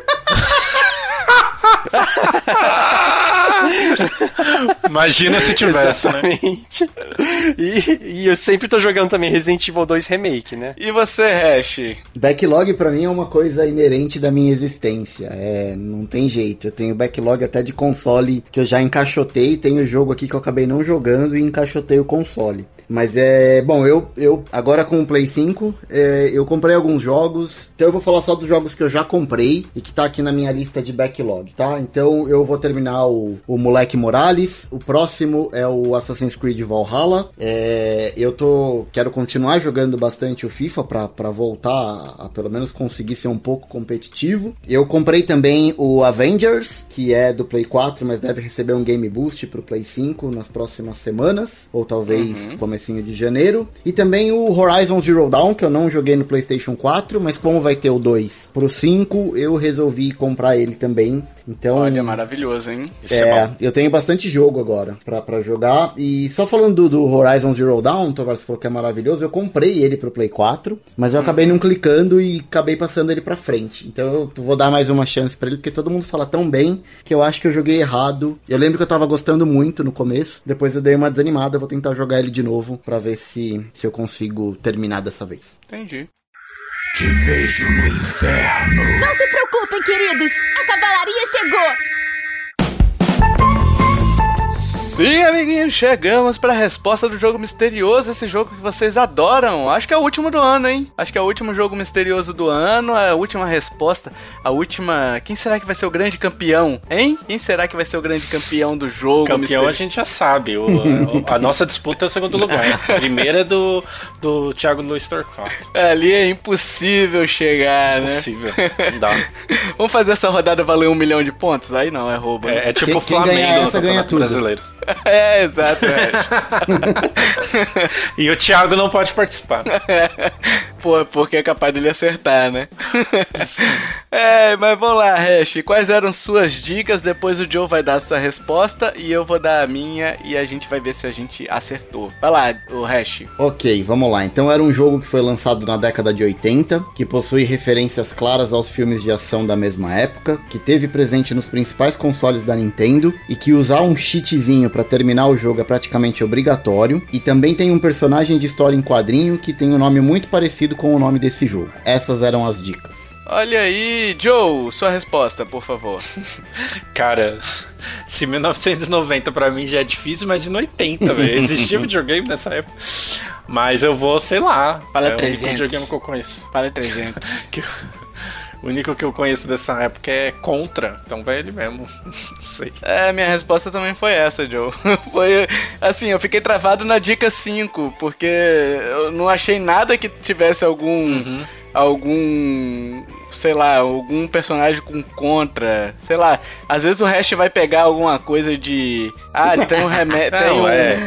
Imagina se tivesse, né? Exatamente. E, e eu sempre tô jogando também Resident Evil 2 Remake, né? E você, Hash? Backlog pra mim é uma coisa inerente da minha existência. É, não tem jeito. Eu tenho backlog até de console que eu já encaixotei. Tenho jogo aqui que eu acabei não jogando e encaixotei o console. Mas é. Bom, eu, eu agora com o Play 5, é, eu comprei alguns jogos. Então eu vou falar só dos jogos que eu já comprei e que tá aqui na minha lista de backlog, tá? Então eu vou terminar o, o Moleque Morales. O próximo é o Assassin's Creed Valhalla. É, eu tô. Quero continuar jogando bastante o FIFA pra, pra voltar a, a pelo menos conseguir ser um pouco competitivo. Eu comprei também o Avengers, que é do Play 4, mas deve receber um Game Boost pro Play 5 nas próximas semanas. Ou talvez começar comecinho de janeiro. E também o Horizon Zero Dawn, que eu não joguei no PlayStation 4, mas como vai ter o 2 pro 5, eu resolvi comprar ele também. Então, Olha, maravilhoso, hein? Isso é, é, bom. eu tenho bastante jogo agora pra, pra jogar. E só falando do, do Horizon Zero Dawn, o Tavares falou que é maravilhoso. Eu comprei ele pro Play 4, mas eu acabei não clicando e acabei passando ele pra frente. Então eu vou dar mais uma chance pra ele, porque todo mundo fala tão bem que eu acho que eu joguei errado. Eu lembro que eu tava gostando muito no começo, depois eu dei uma desanimada. eu Vou tentar jogar ele de novo pra ver se, se eu consigo terminar dessa vez. Entendi. Te vejo no inferno. Não se preocupem, queridos. A cavalaria chegou. Sim, amiguinhos, chegamos para a resposta do jogo misterioso, esse jogo que vocês adoram. Acho que é o último do ano, hein? Acho que é o último jogo misterioso do ano, a última resposta, a última. Quem será que vai ser o grande campeão, hein? Quem será que vai ser o grande campeão do jogo Campeão a misterioso? gente já sabe. O, a, a nossa disputa é o segundo lugar. Primeira é do, do Thiago Luiz Torquato. Ali é impossível chegar, né? Impossível. Não dá. Vamos fazer essa rodada valer um milhão de pontos? Aí não, é roubo. né? É, é tipo Quem- Flamengo ganhar no essa ganha Campeonato tudo. Brasileiro. É, exato. É. E o Thiago não pode participar. Pô, porque é capaz dele acertar, né? é, mas vamos lá, Hash. Quais eram suas dicas? Depois o Joe vai dar sua resposta e eu vou dar a minha e a gente vai ver se a gente acertou. Vai lá, o Hash. Ok, vamos lá. Então era um jogo que foi lançado na década de 80, que possui referências claras aos filmes de ação da mesma época, que teve presente nos principais consoles da Nintendo e que usar um cheatzinho pra terminar o jogo é praticamente obrigatório. E também tem um personagem de história em quadrinho que tem um nome muito parecido com o nome desse jogo. Essas eram as dicas. Olha aí, Joe, sua resposta, por favor. Cara, se 1990 pra mim já é difícil, imagina 80, velho. Existia videogame nessa época. Mas eu vou, sei lá. Fala é o único 300. videogame que eu conheço. Fala 300. Que eu- O único que eu conheço dessa época é Contra. Então vai ele mesmo. Não sei. É, minha resposta também foi essa, Joe. Foi assim, eu fiquei travado na dica 5, porque eu não achei nada que tivesse algum. algum. Sei lá, algum personagem com contra. Sei lá, às vezes o Hash vai pegar alguma coisa de. Ah, tem um remédio. tem um. é.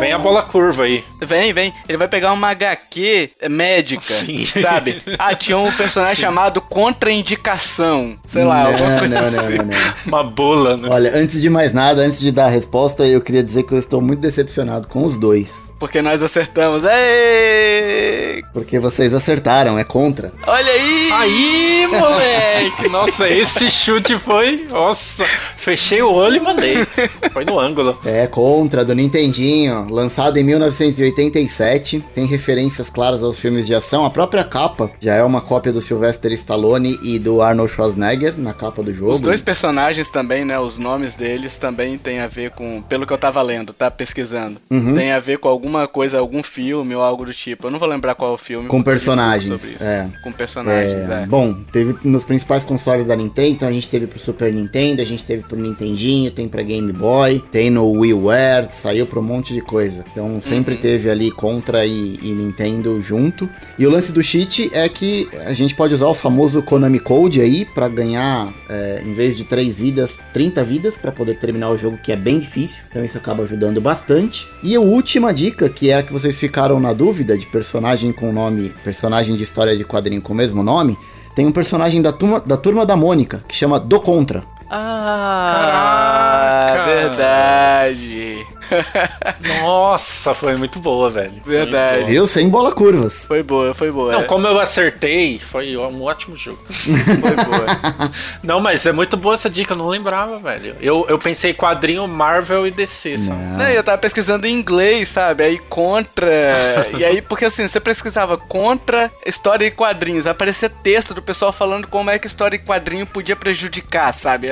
Vem a bola curva aí. Vem, vem. Ele vai pegar uma HQ médica, Sim. sabe? Ah, tinha um personagem chamado Contraindicação. Sei lá, não, alguma coisa não, assim. não, não, não. Uma bola, né? Olha, antes de mais nada, antes de dar a resposta, eu queria dizer que eu estou muito decepcionado com os dois. Porque nós acertamos. Ei! Porque vocês acertaram, é contra. Olha aí! Aí, moleque! Nossa, esse chute foi. Nossa, fechei o olho e mandei. Foi no ângulo. É, Contra, do Nintendinho, lançado em 1987, tem referências claras aos filmes de ação. A própria capa já é uma cópia do Sylvester Stallone e do Arnold Schwarzenegger na capa do jogo. Os dois personagens também, né? Os nomes deles também tem a ver com. Pelo que eu tava lendo, tá? Pesquisando. Uhum. Tem a ver com alguma coisa, algum filme ou algo do tipo. Eu não vou lembrar qual é o filme. Com personagens, é. Com personagens, É, é. Bom, teve nos principais consoles da Nintendo, então a gente teve pro Super Nintendo, a gente teve pro Nintendinho, tem pra Game Boy, tem no WiiWare, saiu pra um monte de coisa. Então sempre Uhum. teve ali Contra e, e Nintendo junto. E o lance do cheat é que a gente pode usar o famoso Konami Code aí pra ganhar, é, em vez de 3 vidas, 30 vidas pra poder terminar o jogo, que é bem difícil. Então isso acaba ajudando bastante. E a última dica, que é a que vocês ficaram na dúvida de personagem com nome, personagem de história de quadrinho com o mesmo nome, tem um personagem da turma da, turma da Mônica que chama Do Contra. Ah, Caraca. verdade. Nossa, foi muito boa, velho. Verdade. boa. Viu? Sem bola curvas. Foi boa, foi boa. Não, como eu acertei, foi um ótimo jogo. Foi boa. Não, mas é muito boa essa dica, eu não lembrava, velho. Eu, eu pensei quadrinho Marvel e DC, sabe? Não, eu tava pesquisando em inglês, sabe? Aí contra. e aí, porque assim, você pesquisava contra história e quadrinhos, aparecia texto do pessoal falando como é que história e quadrinho podia prejudicar, sabe?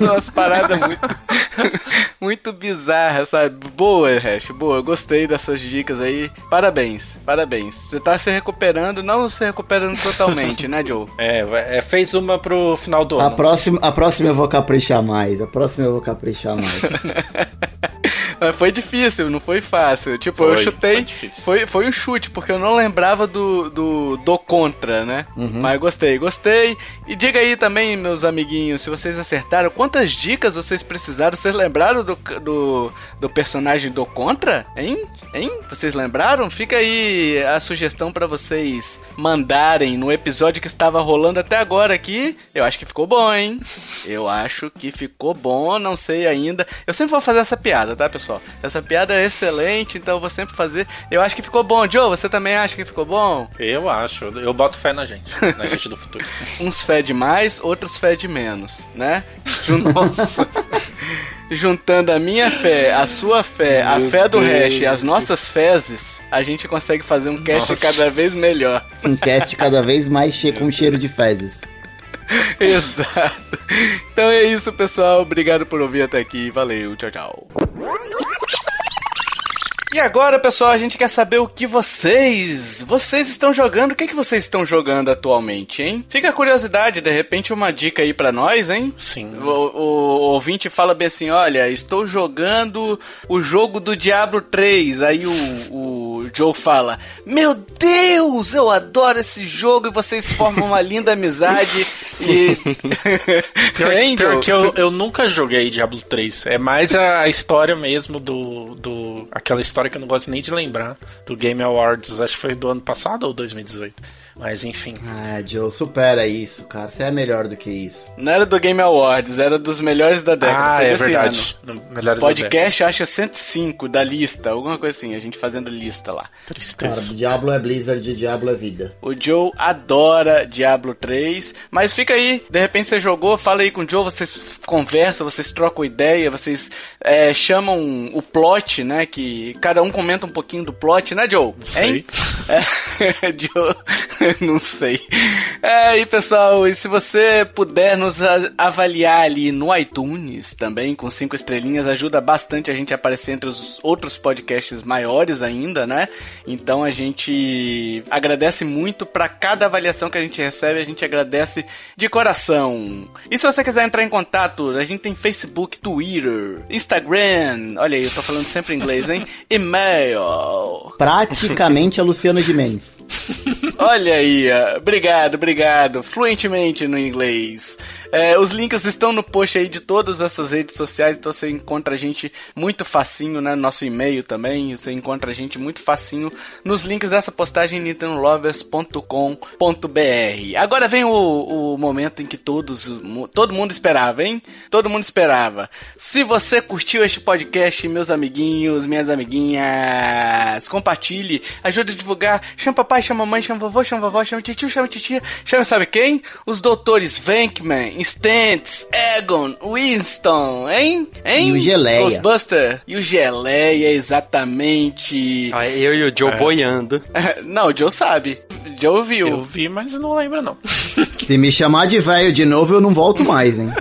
Umas paradas muito. muito bizarras, sabe? Boa, Hash, boa. Gostei dessas dicas aí. Parabéns, parabéns. Você tá se recuperando, não se recuperando totalmente, né, Joe? É, é, fez uma pro final do A ano. próxima, a próxima eu vou caprichar mais. A próxima eu vou caprichar mais. Mas foi difícil, não foi fácil. Tipo, eu Foi, chutei. foi difícil. Foi, foi um chute, porque eu não lembrava do, do, do contra, né? Mas gostei, gostei. E diga aí também, meus amiguinhos, se vocês acertaram, quantas dicas vocês precisaram? Vocês lembraram do, do, do personagem do contra? Hein? Hein? Vocês lembraram? Fica aí a sugestão pra vocês mandarem no episódio que estava rolando até agora aqui. Eu acho que ficou bom, hein? Eu acho que ficou bom, não sei ainda. Eu sempre vou fazer essa piada, tá, pessoal? Essa piada é excelente, então eu vou sempre fazer. Eu acho que ficou bom. Joe, você também acha que ficou bom? Eu acho, eu boto fé na gente, na gente do futuro. Uns fede mais, outros fede menos, né? Nossa. Juntando a minha fé, a sua fé, a Meu fé do Deus. hash e as nossas fezes, a gente consegue fazer um cast Nossa. cada vez melhor. Um cast cada vez mais che com cheiro de fezes. Exato. Então é isso, pessoal. Obrigado por ouvir até aqui. Valeu, tchau, tchau. E agora, pessoal, a gente quer saber o que vocês, vocês estão jogando. O que, que vocês estão jogando atualmente, hein? Fica a curiosidade, de repente uma dica aí pra nós, hein? Sim. O, o- o ouvinte fala bem assim: olha, estou jogando o jogo do Diablo 3. Aí o, o Joe fala: Meu Deus, eu adoro esse jogo. E vocês formam uma linda amizade. e... Hein, Pior Joe? que eu, eu nunca joguei Diablo 3. É mais a, a história mesmo do, do. Aquela história que eu não gosto nem de lembrar. Do Game Awards. Acho que foi do ano passado ou 2018. Mas enfim. Ah, Joe, supera isso, cara. Você é melhor do que isso. Não era do Game Awards, era dos melhores da década. ah, foi é desse verdade. ano. No- da Podcast, acha 105 da lista, alguma coisa assim, a gente fazendo lista lá. Tristeza. Cara, Diablo é Blizzard, Diablo é vida. O Joe adora Diablo 3, mas fica aí, de repente você jogou, fala aí com o Joe, vocês conversam, vocês trocam ideia, vocês é, chamam o plot, né? Que cada um comenta um pouquinho do plot, né, Joe? sei. Hein? É, Joe, não sei. É, e pessoal, e se você puder nos avaliar ali no iTunes também, com cinco estrelinhas, ajuda bastante a gente a aparecer entre os outros podcasts maiores ainda, né? Então a gente agradece muito pra cada avaliação que a gente recebe, a gente agradece de coração. E se você quiser entrar em contato, a gente tem Facebook, Twitter, Instagram, olha aí, eu tô falando sempre em inglês, hein? E-mail. Praticamente a Luciana Gimenez. Olha aí, ó. obrigado, obrigado. Fluentemente no inglês. É, os links estão no post aí de todas essas redes sociais, então você encontra a gente muito facinho, né? Nosso e-mail também, você encontra a gente muito facinho nos links dessa postagem nintendolovers.com.br. Agora vem o, o momento em que todos, todo mundo esperava, hein? Todo mundo esperava. Se você curtiu este podcast, meus amiguinhos, minhas amiguinhas, compartilhe, ajude a divulgar, chama papai, chama mamãe, chama vovô, chama vovó, chama tio, chama titia, chama sabe quem? Os doutores Venkman, Stantz, Egon, Winston, hein? hein? E o Geleia. Ghostbuster. E o Geleia, exatamente. Ah, eu e o Joe boiando. Não, o Joe sabe. O Joe viu. Eu vi, mas não lembro não. Se me chamar de velho de novo, eu não volto mais, hein?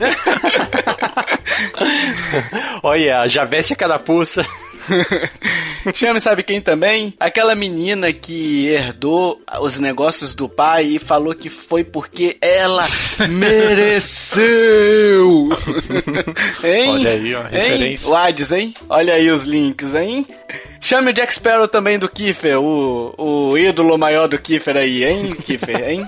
Olha, já veste a carapuça. Chame sabe quem também? Aquela menina que herdou os negócios do pai e falou que foi porque ela mereceu. hein? Olha aí, ó, referência. O Hades, hein? Olha aí os links, hein? Chame o Jack Sparrow também do Kiefer, o, o ídolo maior do Kiefer aí, hein, Kiefer, hein?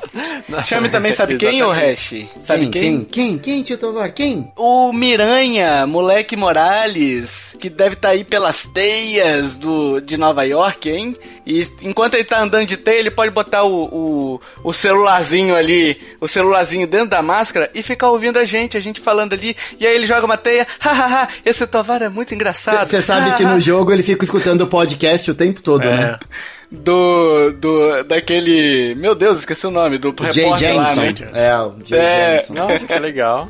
Chame também, sabe quem, o Hash? Sabe quem? Quem? Quem, quem tio Tovar? Quem? O Miranha, moleque Morales, que deve estar aí pelas teias do, de Nova York, hein? E enquanto ele tá andando de teia, ele pode botar o, o, o celularzinho ali, o celularzinho dentro da máscara e ficar ouvindo a gente, a gente falando ali, e aí ele joga uma teia, hahaha, esse Tovar é muito engraçado. Você sabe que no jogo ele fica escutando o podcast o tempo todo, né? Do, do, daquele, meu Deus, esqueci o nome, do Jay repórter lá, né? É, o Jay É. Jameson. Nossa, que legal.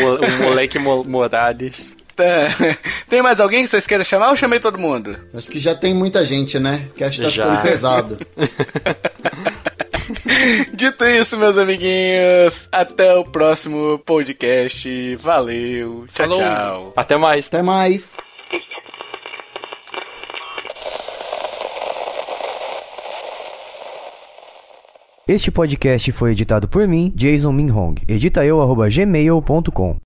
O, mo- o moleque Mo- Morales. É. Tem mais alguém que vocês queiram chamar ou chamei todo mundo? Acho que já tem muita gente, né? Que acho que tá Já. ficando pesado. Dito isso, meus amiguinhos, até o próximo podcast. Valeu, tchau, Falou. tchau. Até mais. Até mais. Este podcast foi editado por mim, Jason Minhong. Edita eu, arroba gmail.com.